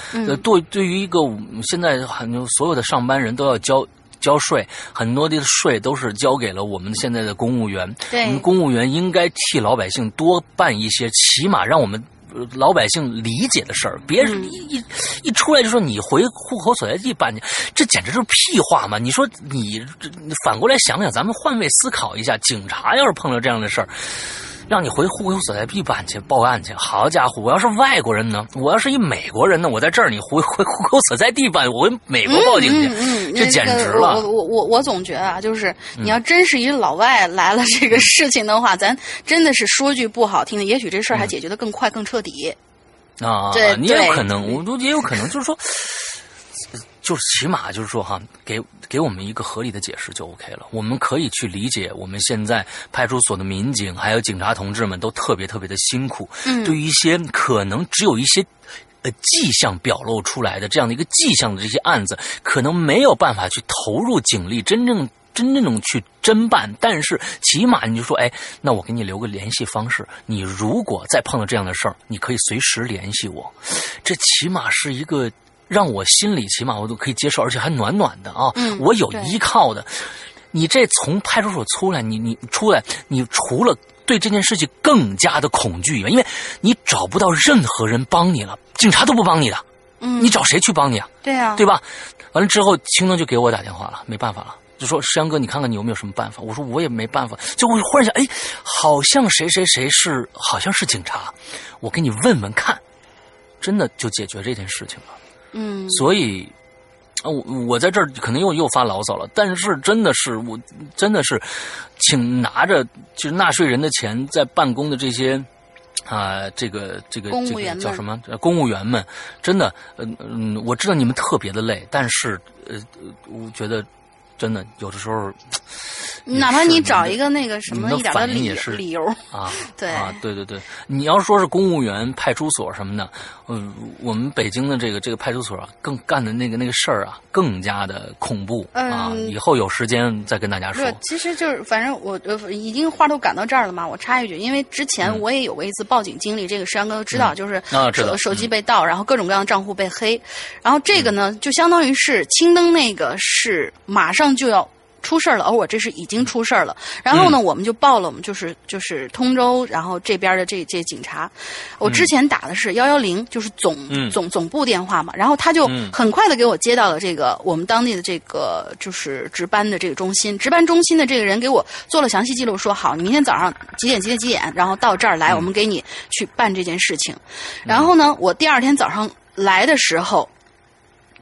对对于一个现在很多所有的上班人都要交。交税，很多的税都是交给了我们现在的公务员。对我们公务员应该替老百姓多办一些，起码让我们呃老百姓理解的事儿，别嗯一一一出来就说你回户口所在地办去，这简直就是屁话嘛！你说你反过来想想，咱们换位思考一下，警察要是碰到这样的事儿。让你回户口所在地办去报案去，好家伙！我要是外国人呢？我要是一美国人呢？我在这儿，你回 回户口所在地办，我回美国报警去，嗯嗯，这简直个了！我我我我总觉得啊，就是你要真是一老外来了这个事情的话，咱真的是说句不好听的，也许这事儿还解决的更快更彻底。啊，对你也有可能，我都也有可能，就是说，就是起码就是说哈，给给我们一个合理的解释就 OK 了。我们可以去理解，我们现在派出所的民警还有警察同志们都特别特别的辛苦，嗯对于一些可能只有一些。呃，迹象表露出来的这样的一个迹象的这些案子，可能没有办法去投入警力，真正真正去侦办。但是起码你就说，哎，那我给你留个联系方式，你如果再碰到这样的事儿，你可以随时联系我。这起码是一个让我心里起码我都可以接受，而且还暖暖的啊，嗯我有依靠的。你这从派出所出来，你你出来，你除了对这件事情更加的恐惧以外，因为你找不到任何人帮你了，警察都不帮你的，嗯，你找谁去帮你啊？对啊，对吧？完了之后，青灯就给我打电话了，没办法了，就说山哥，你看看你有没有什么办法？我说我也没办法。就我忽然想，哎，好像谁谁谁是好像是警察，我给你问问看，真的就解决这件事情了。嗯，所以，啊，我我在这儿可能又又发牢骚了，但是真的是我真的是，请拿着就是纳税人的钱在办公的这些。啊，这个这个这个叫什么？呃公务员们，真的，嗯嗯，我知道你们特别的累，但是呃，呃我觉得真的有的时候。哪怕你找一个那个什么一点的理理由啊，对啊，对对对，你要说是公务员、派出所什么的，嗯，我们北京的这个这个派出所啊，更干的那个那个事儿啊，更加的恐怖啊！以后有时间再跟大家说。其实就是反正我呃已经话都赶到这儿了嘛，我插一句，因为之前我也有过一次报警经历，这个石阳哥都知道，就是手手机被盗，然后各种各样的账户被黑，然后这个呢，就相当于是青灯那个是马上就要。出事儿了，而我这是已经出事儿了。然后呢，我们就报了，我们就是就是通州，然后这边的这这警察。我之前打的是幺幺零，就是总总总部电话嘛。然后他就很快的给我接到了这个我们当地的这个就是值班的这个中心。值班中心的这个人给我做了详细记录，说好，你明天早上几点几点几点，然后到这儿来，我们给你去办这件事情。然后呢，我第二天早上来的时候。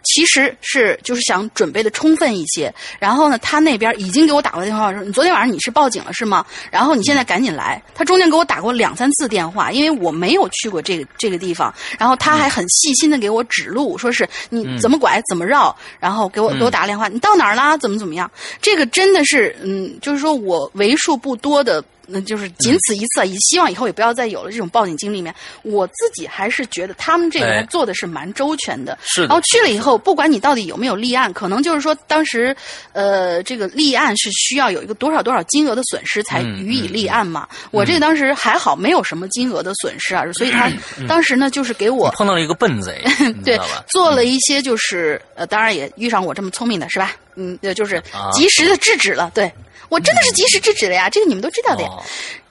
其实是就是想准备的充分一些，然后呢，他那边已经给我打过电话说，你昨天晚上你是报警了是吗？然后你现在赶紧来。他中间给我打过两三次电话，因为我没有去过这个这个地方，然后他还很细心的给我指路，说是你怎么拐怎么绕，然后给我给我打个电话，你到哪儿啦？怎么怎么样？这个真的是，嗯，就是说我为数不多的。那就是仅此一次，也希望以后也不要再有了这种报警经历。面我自己还是觉得他们这个做的是蛮周全的。是。然后去了以后，不管你到底有没有立案，可能就是说当时，呃，这个立案是需要有一个多少多少金额的损失才予以立案嘛。我这个当时还好，没有什么金额的损失啊，所以他当时呢就是给我碰到了一个笨贼，对，做了一些就是呃，当然也遇上我这么聪明的是吧？嗯，就是及时的制止了，对。我真的是及时制止了呀，这个你们都知道的呀。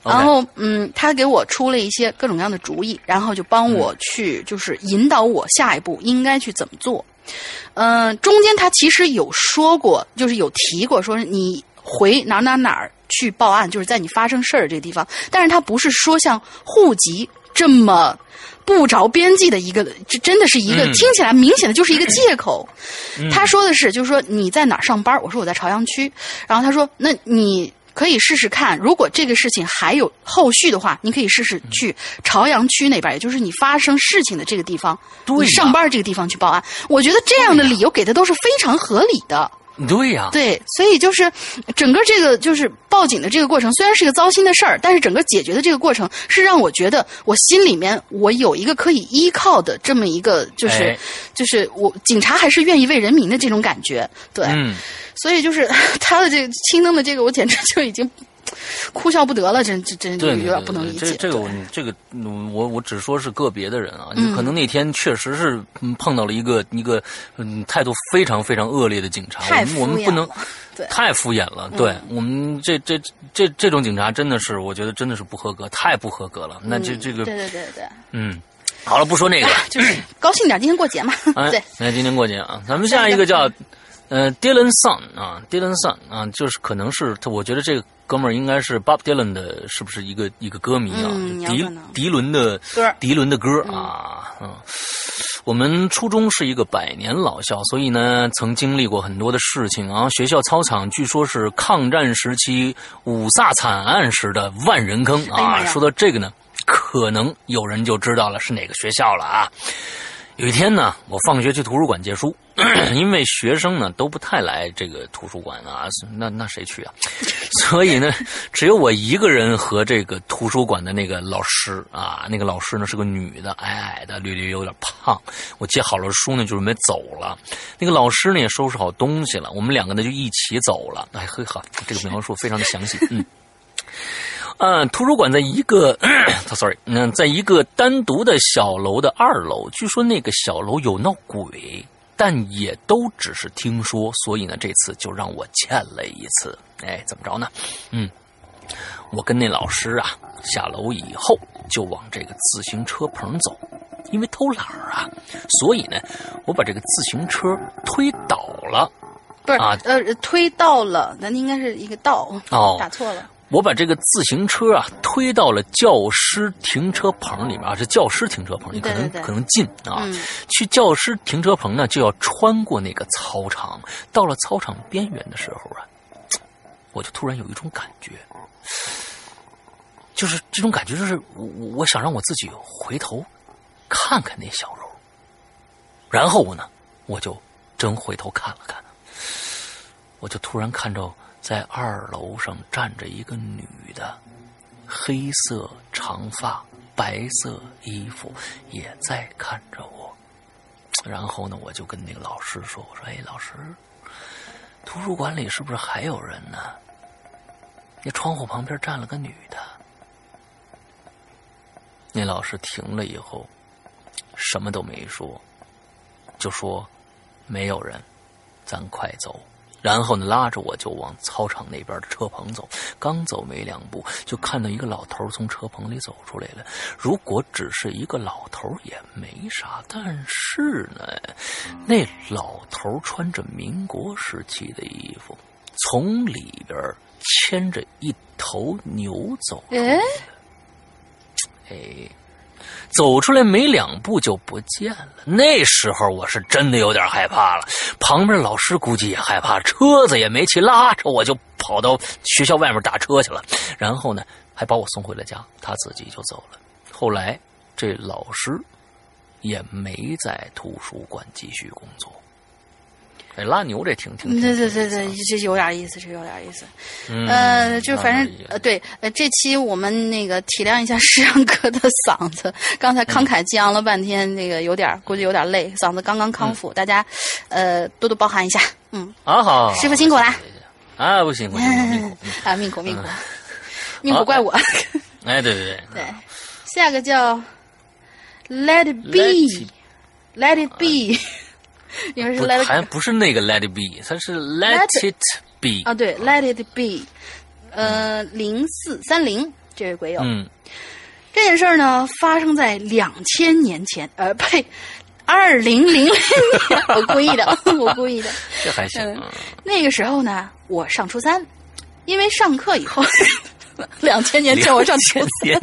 然后，嗯，他给我出了一些各种各样的主意，然后就帮我去，就是引导我下一步应该去怎么做。嗯，中间他其实有说过，就是有提过，说你回哪哪哪儿去报案，就是在你发生事儿这个地方。但是他不是说像户籍这么不着边际的一个，这真的是一个听起来明显的就是一个借口。他说的是，就是说你在哪儿上班？我说我在朝阳区。然后他说，那你。可以试试看，如果这个事情还有后续的话，你可以试试去朝阳区那边，也就是你发生事情的这个地方，你上班这个地方去报案。我觉得这样的理由给的都是非常合理的。对呀，对，所以就是整个这个就是报警的这个过程，虽然是个糟心的事儿，但是整个解决的这个过程是让我觉得我心里面我有一个可以依靠的这么一个，就是就是我警察还是愿意为人民的这种感觉，对，所以就是 他的这个青灯的这个，我简直就已经。哭笑不得了，真真真有点不能理解。这这个我这个我我只说是个别的人啊，可能那天确实是碰到了一个一个嗯态度非常非常恶劣的警察，我们我们不能太敷衍了。对我们这这这这种警察真的是，我觉得真的是不合格，太不合格了。那这这个对对对对，嗯，好了，不说那个，就是高兴点，今天过节嘛。对，那今天过节啊，咱们下一个叫呃 Dylan Sun 啊，Dylan Sun 啊，就是可能是他，我觉得这个。哥们儿应该是 Bob Dylan 的，是不是一个一个歌迷啊？迪迪伦的歌，迪伦的歌啊。嗯，我们初中是一个百年老校，所以呢，曾经历过很多的事情啊。学校操场据说是抗战时期五卅惨案时的万人坑啊。说到这个呢，可能有人就知道了是哪个学校了啊。有一天呢，我放学去图书馆借书，因为学生呢都不太来这个图书馆啊，那那谁去啊？所以呢，只有我一个人和这个图书馆的那个老师啊，那个老师呢是个女的，矮矮的，略略有点胖。我借好了书呢，就准备走了。那个老师呢也收拾好东西了，我们两个呢就一起走了。哎嘿呵，这个描述非常的详细，嗯。嗯，图书馆在一个，sorry，嗯，在一个单独的小楼的二楼。据说那个小楼有闹鬼，但也都只是听说。所以呢，这次就让我欠了一次。哎，怎么着呢？嗯，我跟那老师啊，下楼以后就往这个自行车棚走，因为偷懒啊，所以呢，我把这个自行车推倒了。不是啊，呃，推到了，那应该是一个倒哦，打错了。我把这个自行车啊推到了教师停车棚里面啊，是教师停车棚，你可能可能近啊。去教师停车棚呢，就要穿过那个操场。到了操场边缘的时候啊，我就突然有一种感觉，就是这种感觉，就是我我想让我自己回头看看那小楼。然后呢，我就真回头看了看，我就突然看着在二楼上站着一个女的，黑色长发，白色衣服，也在看着我。然后呢，我就跟那个老师说：“我说，哎，老师，图书馆里是不是还有人呢？那窗户旁边站了个女的。”那老师停了以后，什么都没说，就说：“没有人，咱快走。”然后呢，拉着我就往操场那边的车棚走。刚走没两步，就看到一个老头从车棚里走出来了。如果只是一个老头也没啥，但是呢，那老头穿着民国时期的衣服，从里边牵着一头牛走出来了。哎，走出来没两步就不见了。那时候我是真的有点害怕了，旁边老师估计也害怕，车子也没骑，拉着我就跑到学校外面打车去了。然后呢，还把我送回了家，他自己就走了。后来这老师也没在图书馆继续工作。哎，拉牛这挺挺，对对对对，这有点意思，这有点意思。嗯、呃，就反正呃，对，呃，这期我们那个体谅一下 石阳哥的嗓子，刚才慷慨激昂了半天，那个有点估计有点累，嗓子刚刚康复，大家呃多多包涵一下。嗯，啊好，师傅辛苦啦。啊，不辛苦，辛苦，啊，命 苦命苦，命苦怪我。哎，对对对，对，下个叫 Let it be，Let it be。你说是 Let 像不是那个 Let it be，它是 Let it be 啊，对，Let it be，呃，零四三零这位鬼友，嗯，这件事儿呢发生在两千年前，呃，呸，二零零零年，我故意的，我故意的，这还行、嗯。那个时候呢，我上初三，因为上课以后，两千年前我上初三，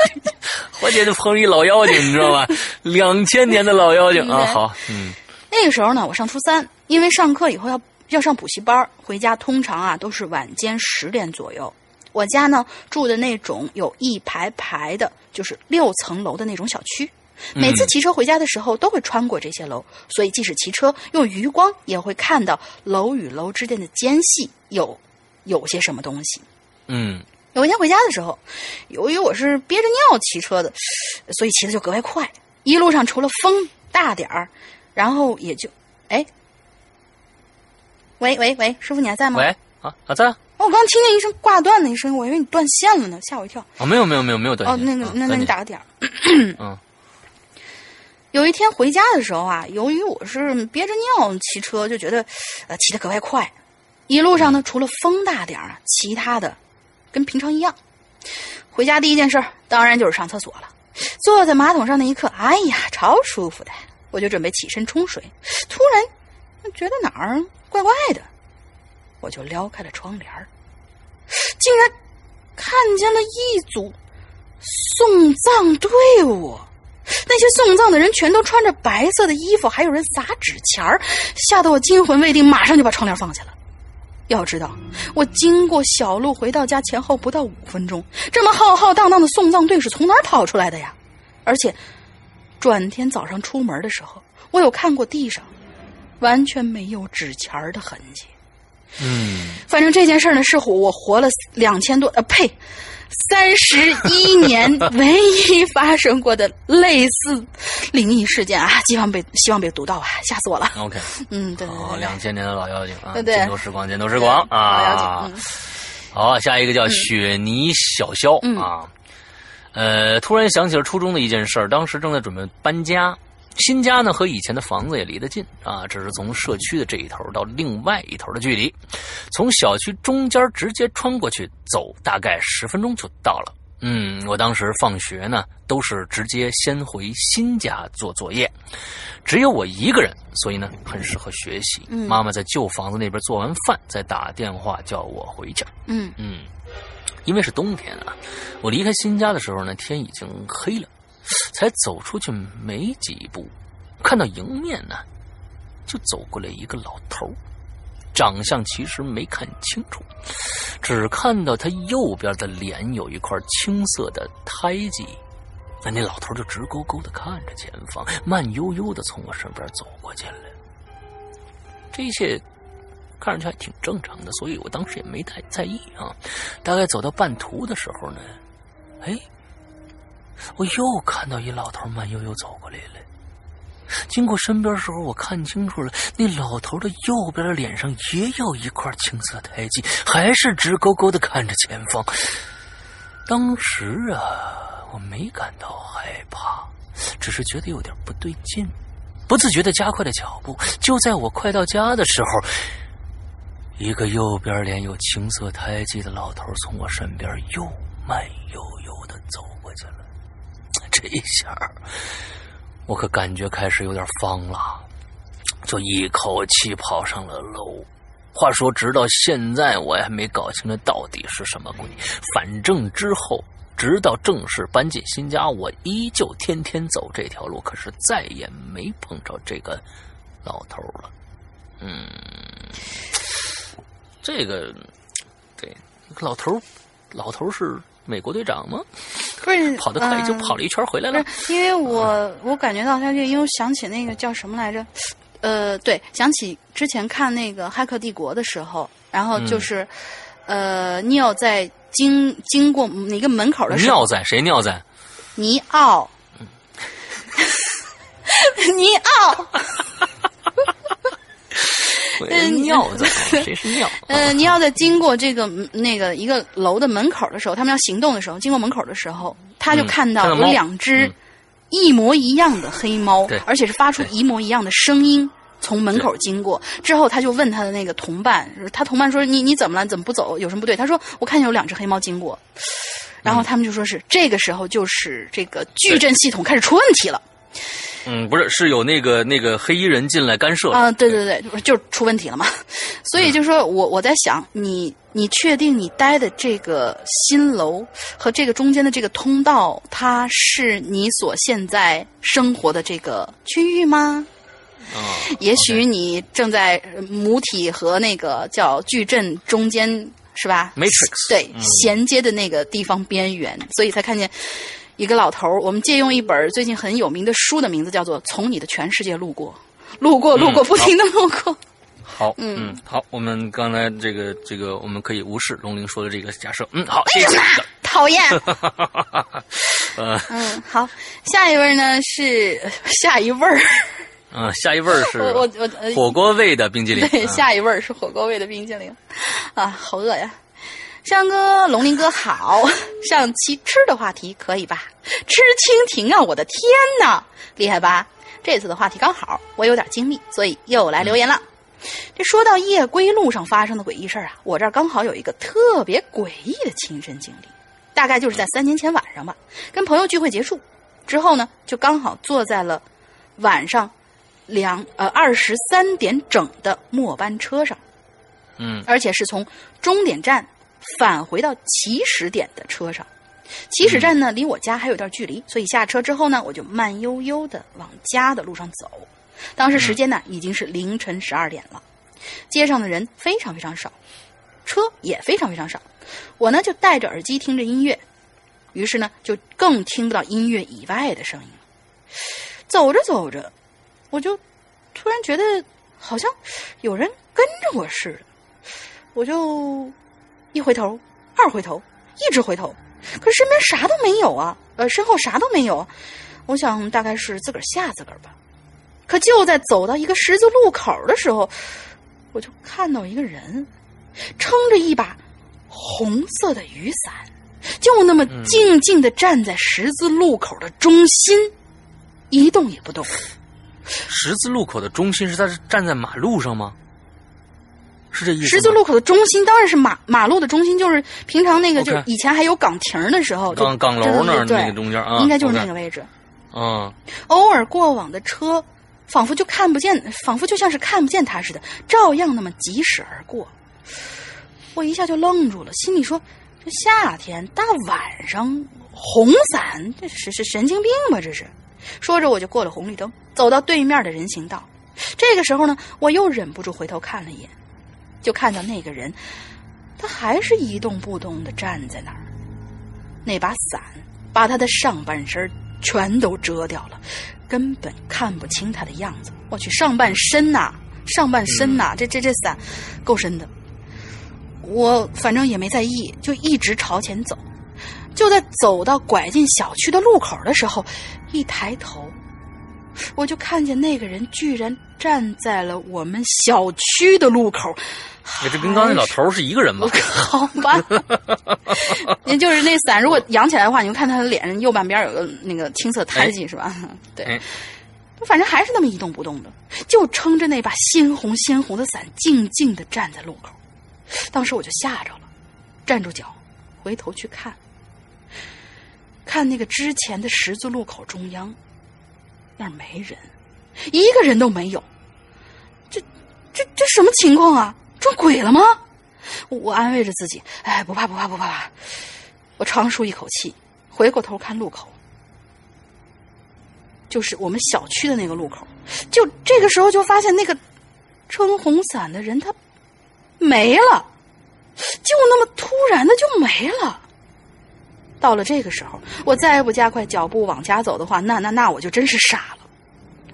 我姐就碰一老妖精，你知道吧？两千年的老妖精啊，好，嗯。那个时候呢，我上初三，因为上课以后要要上补习班，回家通常啊都是晚间十点左右。我家呢住的那种有一排排的，就是六层楼的那种小区。每次骑车回家的时候，都会穿过这些楼，所以即使骑车用余光，也会看到楼与楼之间的间隙有有些什么东西。嗯，有一天回家的时候，由于我是憋着尿骑车的，所以骑的就格外快。一路上除了风大点儿。然后也就，哎，喂喂喂，师傅你还在吗？喂，啊啊在。哦，我刚听见一声挂断的一声，我以为你断线了呢，吓我一跳。哦，没有没有没有没有断线。哦，那个那那你打个点儿。嗯。有一天回家的时候啊，由于我是憋着尿骑车，就觉得呃骑得格外快。一路上呢，除了风大点儿啊，其他的跟平常一样。回家第一件事当然就是上厕所了。坐在马桶上那一刻，哎呀，超舒服的。我就准备起身冲水，突然觉得哪儿怪怪的，我就撩开了窗帘竟然看见了一组送葬队伍。那些送葬的人全都穿着白色的衣服，还有人撒纸钱儿，吓得我惊魂未定，马上就把窗帘放下了。要知道，我经过小路回到家前后不到五分钟，这么浩浩荡荡的送葬队是从哪儿跑出来的呀？而且。转天早上出门的时候，我有看过地上完全没有纸钱的痕迹。嗯，反正这件事呢，是我活了两千多呃呸，三十一年唯一发生过的类似灵异事件啊！希望被希望被读到啊！吓死我了。OK，嗯，对对对，两千年的老妖精啊，对对，见多识广，见多识广啊。老妖精，好，下一个叫雪泥小肖啊。呃，突然想起了初中的一件事儿，当时正在准备搬家，新家呢和以前的房子也离得近啊，只是从社区的这一头到另外一头的距离，从小区中间直接穿过去走，大概十分钟就到了。嗯，我当时放学呢都是直接先回新家做作业，只有我一个人，所以呢很适合学习。嗯、妈妈在旧房子那边做完饭，再打电话叫我回家。嗯嗯。因为是冬天啊，我离开新家的时候呢，天已经黑了，才走出去没几步，看到迎面呢，就走过来一个老头长相其实没看清楚，只看到他右边的脸有一块青色的胎记，那那老头就直勾勾的看着前方，慢悠悠的从我身边走过去了。这一切看上去还挺正常的，所以我当时也没太在意啊。大概走到半途的时候呢，哎，我又看到一老头慢悠悠走过来了。经过身边的时候，我看清楚了，那老头的右边的脸上也有一块青色胎记，还是直勾勾的看着前方。当时啊，我没感到害怕，只是觉得有点不对劲，不自觉的加快了脚步。就在我快到家的时候，一个右边脸有青色胎记的老头从我身边又慢悠悠的走过去了。这一下。我可感觉开始有点慌了，就一口气跑上了楼。话说，直到现在我还没搞清楚到底是什么鬼。反正之后，直到正式搬进新家，我依旧天天走这条路，可是再也没碰着这个老头了。嗯，这个对，老头，老头是美国队长吗？不是跑得快就跑了一圈回来了。因为我我感觉到他这，因为想起那个叫什么来着？呃，对，想起之前看那个《骇客帝国》的时候，然后就是呃，尿在经经过哪个门口的时候，尿在谁尿在？尼奥，尼奥。嗯，尿在谁是尿？呃，你要在经过这个那个一个楼的门口的时候，他们要行动的时候，经过门口的时候，他就看到有两只一模一样的黑猫，而且是发出一模一样的声音从门口经过。之后他就问他的那个同伴，他同伴说：“你你怎么了？怎么不走？有什么不对？”他说：“我看见有两只黑猫经过。”然后他们就说是这个时候就是这个矩阵系统开始出问题了。嗯，不是，是有那个那个黑衣人进来干涉啊！对对对，就出问题了嘛。所以就说我我在想，你你确定你待的这个新楼和这个中间的这个通道，它是你所现在生活的这个区域吗？啊，也许你正在母体和那个叫矩阵中间是吧？Matrix 对衔接的那个地方边缘，所以才看见。一个老头儿，我们借用一本最近很有名的书的名字，叫做《从你的全世界路过》，路过，路过，不停的路过。好，嗯，好，我们刚才这个这个，我们可以无视龙玲说的这个假设。嗯，好，谢谢。讨厌。呃嗯，好，下一位呢是下一位儿。嗯，下一位儿是我我火锅味的冰激凌。对，下一位儿是火锅味的冰激凌。啊，好饿呀。山哥，龙鳞哥好。上期吃的话题可以吧？吃蜻蜓啊！我的天哪，厉害吧？这次的话题刚好，我有点经历，所以又来留言了。这说到夜归路上发生的诡异事儿啊，我这儿刚好有一个特别诡异的亲身经历。大概就是在三年前晚上吧，跟朋友聚会结束之后呢，就刚好坐在了晚上两呃二十三点整的末班车上。嗯，而且是从终点站。返回到起始点的车上，起始站呢离我家还有段距离，所以下车之后呢，我就慢悠悠的往家的路上走。当时时间呢已经是凌晨十二点了，街上的人非常非常少，车也非常非常少。我呢就戴着耳机听着音乐，于是呢就更听不到音乐以外的声音了。走着走着，我就突然觉得好像有人跟着我似的，我就。一回头，二回头，一直回头，可是身边啥都没有啊！呃，身后啥都没有。我想大概是自个儿吓自个儿吧。可就在走到一个十字路口的时候，我就看到一个人，撑着一把红色的雨伞，就那么静静的站在十字路口的中心，一动也不动。十字路口的中心是他是站在马路上吗？是这意思。十字路口的中心当然是马马路的中心，就是平常那个，就是以前还有岗亭的时候，岗岗楼那儿那个中间啊，应该就是那个位置。嗯，偶尔过往的车，仿佛就看不见，仿佛就像是看不见他似的，照样那么疾驶而过。我一下就愣住了，心里说：这夏天大晚上红伞，这是是神经病吧？这是。说着，我就过了红绿灯，走到对面的人行道。这个时候呢，我又忍不住回头看了一眼。就看到那个人，他还是一动不动的站在那儿。那把伞把他的上半身全都遮掉了，根本看不清他的样子。我去，上半身呐，上半身呐，这这这伞够深的。我反正也没在意，就一直朝前走。就在走到拐进小区的路口的时候，一抬头，我就看见那个人居然站在了我们小区的路口。这跟刚才老头是一个人吗？好吧，您就是那伞，如果扬起来的话，你就看他的脸上右半边有个那个青色胎记，是吧？对，反正还是那么一动不动的，就撑着那把鲜红鲜红的伞，静静的站在路口。当时我就吓着了，站住脚，回头去看，看那个之前的十字路口中央，那儿没人，一个人都没有。这、这、这什么情况啊？撞鬼了吗？我安慰着自己，哎，不怕不怕不怕。我长舒一口气，回过头看路口，就是我们小区的那个路口。就这个时候，就发现那个撑红伞的人他没了，就那么突然的就没了。到了这个时候，我再不加快脚步往家走的话，那那那我就真是傻了。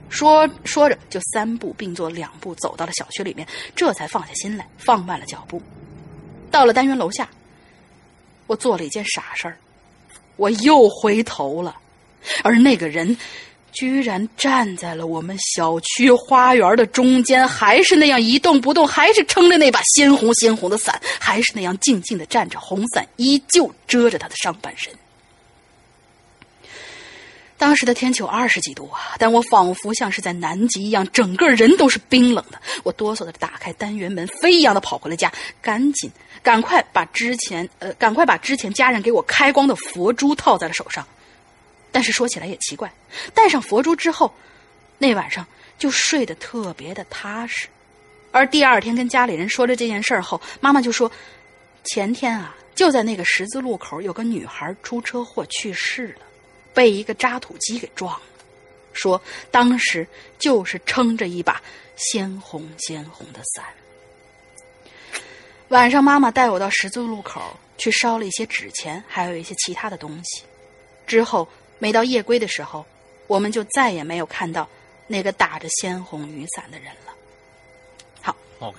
说说着，就三步并作两步走到了小区里面，这才放下心来，放慢了脚步。到了单元楼下，我做了一件傻事儿，我又回头了，而那个人居然站在了我们小区花园的中间，还是那样一动不动，还是撑着那把鲜红鲜红的伞，还是那样静静的站着，红伞依旧遮着他的上半身。当时的天气有二十几度啊，但我仿佛像是在南极一样，整个人都是冰冷的。我哆嗦的打开单元门，飞一样的跑回了家，赶紧赶快把之前呃，赶快把之前家人给我开光的佛珠套在了手上。但是说起来也奇怪，戴上佛珠之后，那晚上就睡得特别的踏实。而第二天跟家里人说了这件事儿后，妈妈就说，前天啊，就在那个十字路口，有个女孩出车祸去世了。被一个渣土机给撞了，说当时就是撑着一把鲜红鲜红的伞。晚上，妈妈带我到十字路口去烧了一些纸钱，还有一些其他的东西。之后，每到夜归的时候，我们就再也没有看到那个打着鲜红雨伞的人了。好，OK。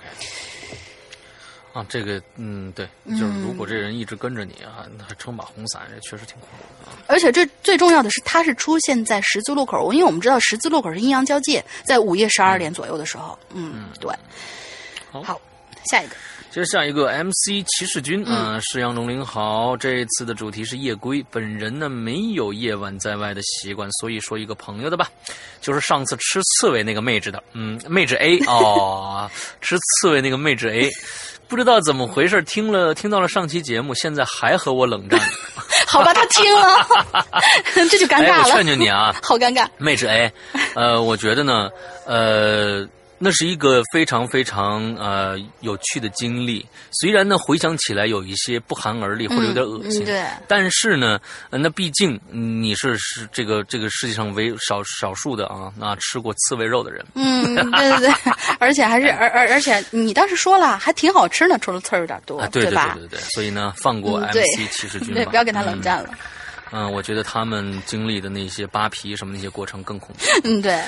啊，这个，嗯，对，就是如果这人一直跟着你啊，那还撑把红伞，这确实挺恐怖的。而且这最重要的是，他是出现在十字路口，因为我们知道十字路口是阴阳交界，在午夜十二点左右的时候。嗯，对。好，下一个。接着下一个 MC 骑士军啊，石阳龙鳞好，这次的主题是夜归。本人呢没有夜晚在外的习惯，所以说一个朋友的吧，就是上次吃刺猬那个妹纸的，嗯，妹纸 A 哦，吃刺猬那个妹纸 A。不知道怎么回事，听了听到了上期节目，现在还和我冷战。好吧，他听了，这就尴尬了。我劝劝你啊，好尴尬。妹纸 A，呃，我觉得呢，呃。那是一个非常非常呃有趣的经历，虽然呢回想起来有一些不寒而栗或者有点恶心，对，但是呢，那毕竟你是是这个这个世界上唯少少数的啊，那吃过刺猬肉的人，嗯，对对对，而且还是而而而且你当时说了还挺好吃呢，除了刺儿有点多，对吧？对对对，所以呢，放过 MC 骑士军，对，不要跟他冷战了。嗯，我觉得他们经历的那些扒皮什么那些过程更恐怖。嗯，对，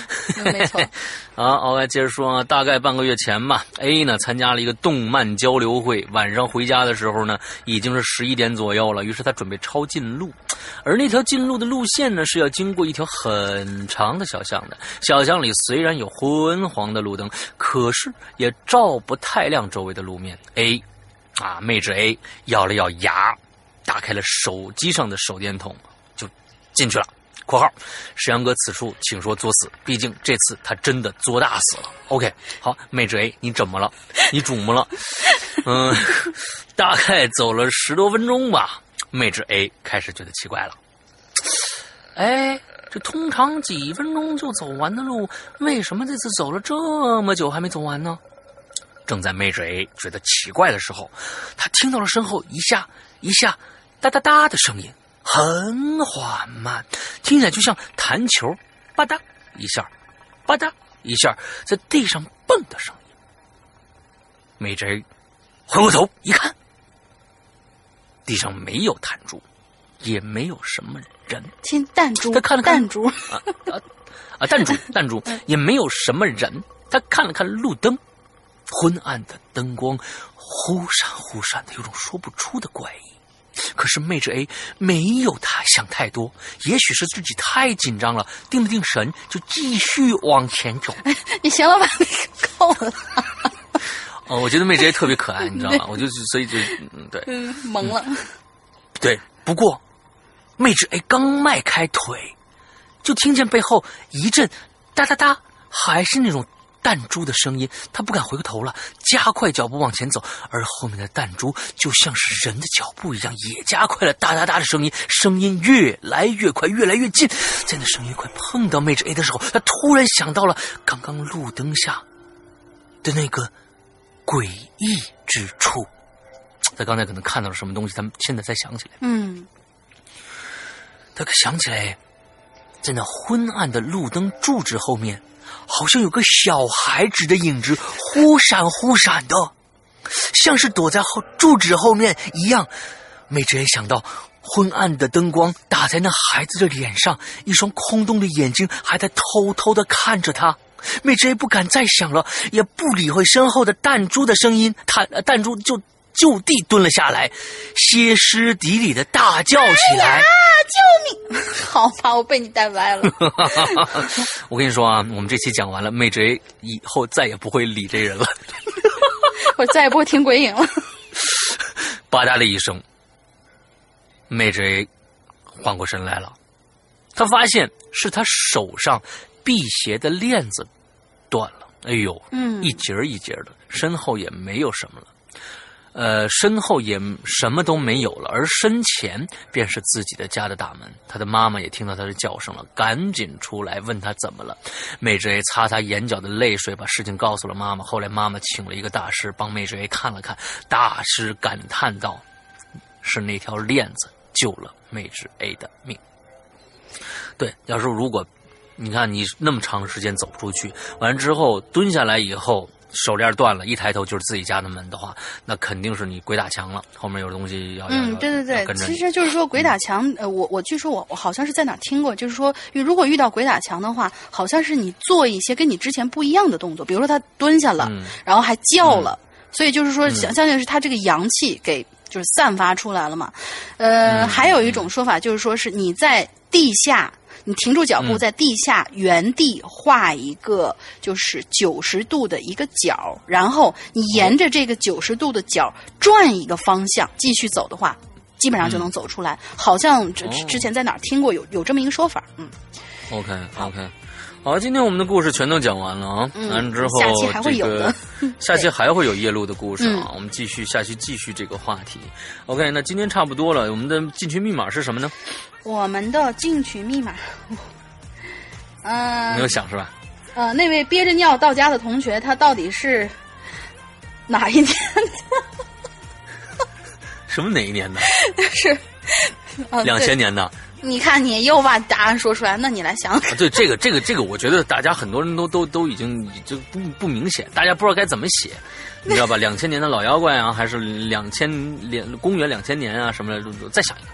没错。好，我来接着说啊，大概半个月前吧，A 呢参加了一个动漫交流会，晚上回家的时候呢，已经是十一点左右了。于是他准备抄近路，而那条近路的路线呢，是要经过一条很长的小巷的。小巷里虽然有昏黄的路灯，可是也照不太亮周围的路面。A，啊，妹纸 A 咬了咬牙。打开了手机上的手电筒，就进去了。（括号石阳哥，此处请说作死，毕竟这次他真的作大死了。） OK，好，妹纸 A，你怎么了？你肿么了？嗯，大概走了十多分钟吧，妹纸 A 开始觉得奇怪了。哎，这通常几分钟就走完的路，为什么这次走了这么久还没走完呢？正在妹纸 A 觉得奇怪的时候，他听到了身后一下一下。哒哒哒的声音很缓慢，听起来就像弹球，吧嗒一下，吧嗒一下在地上蹦的声音。美珍回过头一看，地上没有弹珠，也没有什么人。听弹珠，他看了看弹珠，啊啊，弹珠弹珠，也没有什么人。他看了看路灯，昏暗的灯光忽闪忽闪的，有种说不出的怪异。可是妹纸 A 没有他想太多，也许是自己太紧张了，定了定神，就继续往前走。你行了吧？那个够了。哦，我觉得妹纸 A 特别可爱，你知道吗？我就 所以就嗯对，嗯，懵了。对。不过，妹纸 A 刚迈开腿，就听见背后一阵哒哒哒，还是那种。弹珠的声音，他不敢回过头了，加快脚步往前走，而后面的弹珠就像是人的脚步一样，也加快了哒哒哒的声音，声音越来越快，越来越近。在那声音快碰到妹纸 A 的时候，他突然想到了刚刚路灯下的那个诡异之处。他刚才可能看到了什么东西，他现在才想起来。嗯，他可想起来，在那昏暗的路灯柱子后面。好像有个小孩子的影子忽闪忽闪的，像是躲在后柱子后面一样。美智也想到，昏暗的灯光打在那孩子的脸上，一双空洞的眼睛还在偷偷的看着他。美智也不敢再想了，也不理会身后的弹珠的声音，弹弹珠就就地蹲了下来，歇斯底里的大叫起来。救命！好吧，我被你带歪了。我跟你说啊，我们这期讲完了，妹贼以后再也不会理这人了。我再也不会听鬼影了。吧嗒的一声，妹贼缓过神来了，他发现是他手上辟邪的链子断了。哎呦，嗯，一节一节的，身后也没有什么了。呃，身后也什么都没有了，而身前便是自己的家的大门。他的妈妈也听到他的叫声了，赶紧出来问他怎么了。妹纸 A 擦擦眼角的泪水，把事情告诉了妈妈。后来妈妈请了一个大师帮妹纸 A 看了看，大师感叹道：“是那条链子救了妹纸 A 的命。”对，要说如果你看你那么长时间走不出去，完之后蹲下来以后。手链断了，一抬头就是自己家的门的话，那肯定是你鬼打墙了。后面有东西要嗯，对对对，其实就是说鬼打墙。呃，我我据说我我好像是在哪听过，就是说如果遇到鬼打墙的话，好像是你做一些跟你之前不一样的动作，比如说他蹲下了，然后还叫了，所以就是说相相信是他这个阳气给就是散发出来了嘛。呃，还有一种说法就是说是你在地下。你停住脚步，在地下原地画一个就是九十度的一个角，然后你沿着这个九十度的角转一个方向继续走的话，基本上就能走出来。好像之之前在哪儿听过有有这么一个说法，嗯。OK OK，好，今天我们的故事全都讲完了啊，完之后下期还会有的，下期还会有夜路的故事啊，我们继续下期继续这个话题。OK，那今天差不多了，我们的进群密码是什么呢？我们的进群密码，呃，没有想是吧？呃，那位憋着尿到家的同学，他到底是哪一年的？什么哪一年的？是两千年的。你看，你又把答案说出来，那你来想。对这个，这个，这个，我觉得大家很多人都都都已经就不不明显，大家不知道该怎么写，你知道吧？两千年的老妖怪啊，还是两千两公元两千年啊，什么的，再想一个。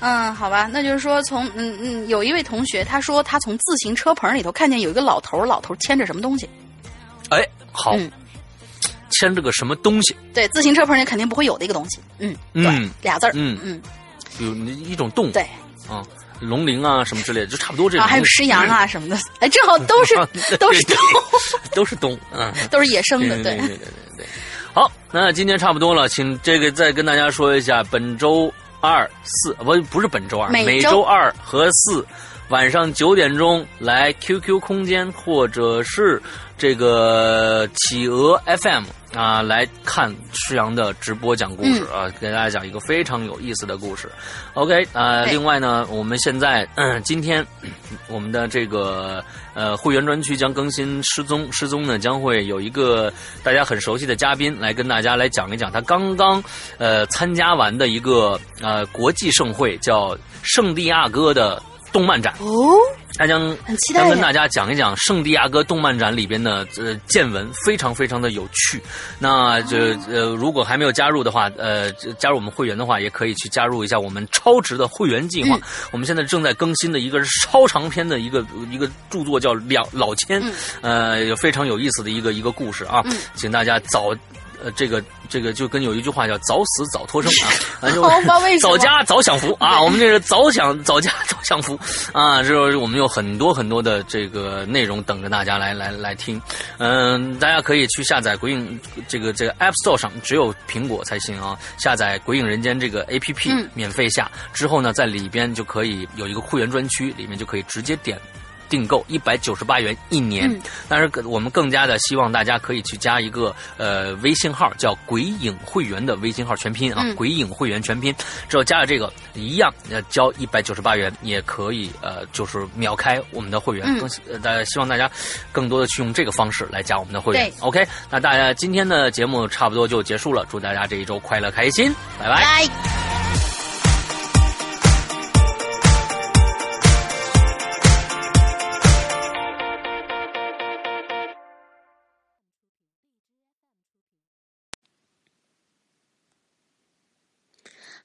嗯，好吧，那就是说，从嗯嗯，有一位同学他说他从自行车棚里头看见有一个老头，老头牵着什么东西？哎，好，牵着个什么东西？对，自行车棚里肯定不会有的一个东西。嗯嗯，俩字儿。嗯嗯，有一种动物。对，啊，龙鳞啊什么之类的，就差不多这种。啊，还有狮羊啊什么的，哎，正好都是都是动物，都是冬，嗯，都是野生的，对对对对对。好，那今天差不多了，请这个再跟大家说一下本周。二四不不是本周二，每周二和四晚上九点钟来 QQ 空间或者是这个企鹅 FM 啊来看施阳的直播讲故事啊，给大家讲一个非常有意思的故事。OK 啊，另外呢，我们现在嗯今天我们的这个。呃，会员专区将更新失踪，失踪呢将会有一个大家很熟悉的嘉宾来跟大家来讲一讲他刚刚呃参加完的一个呃国际盛会，叫圣地亚哥的动漫展。哦，他将很期待跟大家讲一讲圣地亚哥动漫展里边的呃见闻，非常非常的有趣。那这呃，如果还没有加入的话，呃，加入我们会员的话，也可以去加入一下我们超值的会员计划。嗯我们现在正在更新的一个是超长篇的一个一个著作，叫《两老千》，呃，非常有意思的一个一个故事啊，嗯请大家早。呃，这个这个就跟有一句话叫“早死早脱生”啊，早家早享福啊！我们这是早享早家 早享福啊！这我们有很多很多的这个内容等着大家来来来听。嗯，大家可以去下载鬼影这个这个 App Store 上，只有苹果才行啊。下载《鬼影人间》这个 APP，、嗯免费下之后呢，在里边就可以有一个会员专区，里面就可以直接点。订购一百九十八元一年，嗯但是我们更加的希望大家可以去加一个呃微信号，叫“鬼影会员”的微信号全拼啊，嗯鬼影会员全拼。只要加了这个，一样呃交一百九十八元，也可以呃就是秒开我们的会员。嗯更呃大家希望大家更多的去用这个方式来加我们的会员。OK，那大家今天的节目差不多就结束了，祝大家这一周快乐开心，拜拜。拜。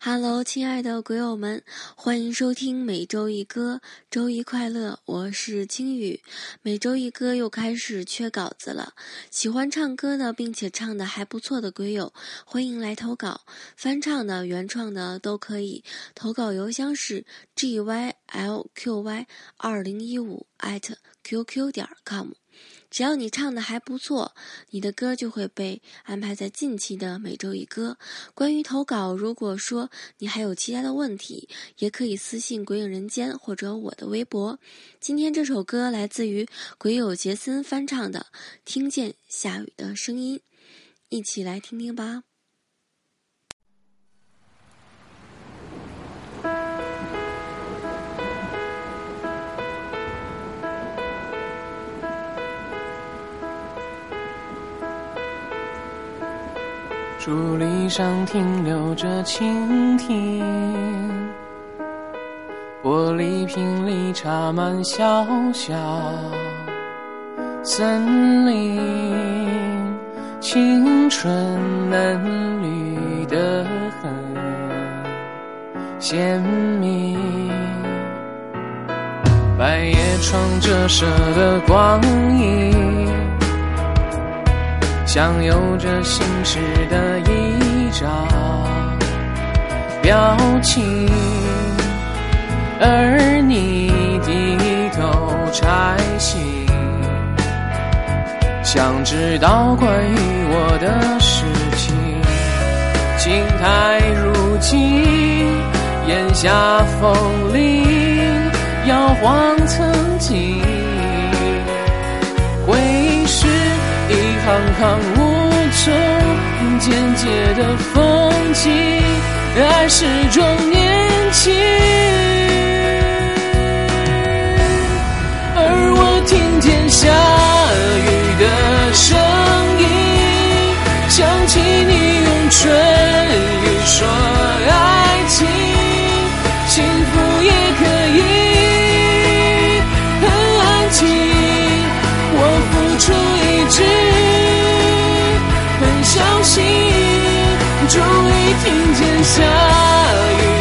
Hello，亲爱的鬼友们，欢迎收听每周一歌，周一快乐，我是青雨。每周一歌又开始缺稿子了，喜欢唱歌的，并且唱的还不错的鬼友，欢迎来投稿，翻唱的、原创的都可以。投稿邮箱是 g y l q y 二零一五 at qq 点 com。只要你唱的还不错，你的歌就会被安排在近期的每周一歌。关于投稿，如果说你还有其他的问题，也可以私信鬼影人间或者我的微博。今天这首歌来自于鬼友杰森翻唱的《听见下雨的声音》，一起来听听吧。伫立上停留着蜻蜓，玻璃瓶里插满小小森林，青春嫩绿的很鲜明。百叶窗折射的光影。享有着心事的一张表情，而你低头拆信，想知道关于我的事情。景台如今，檐下风铃摇晃曾经，一行行无中渐渐的风景，爱始终年轻。而我听见下雨的声音，想起你用唇语说你听见下雨。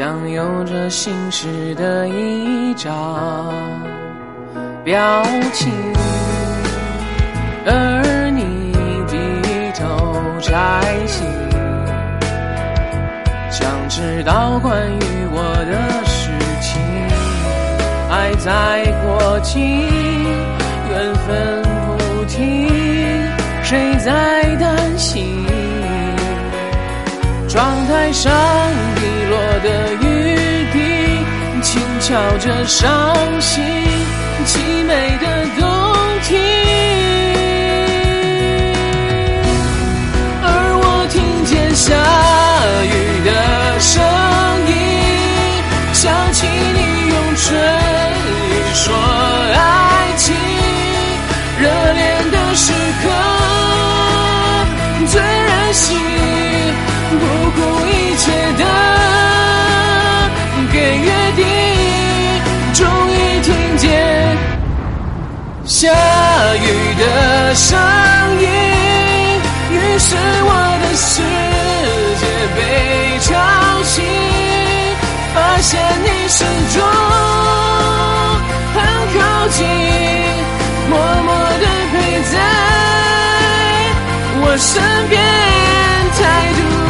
像有着心事的一张表情，而你低头摘星，想知道关于我的事情，爱在过境，缘分不停，谁在担心？窗台上滴落的雨滴，轻敲着伤心凄美的冬天。而我听见下雨的声音，想起你用唇语说爱情，热恋的时刻付一切的给约定终于听见下雨的声音于是我的世界被吵醒发现你始终很靠近默默的陪在我身边态度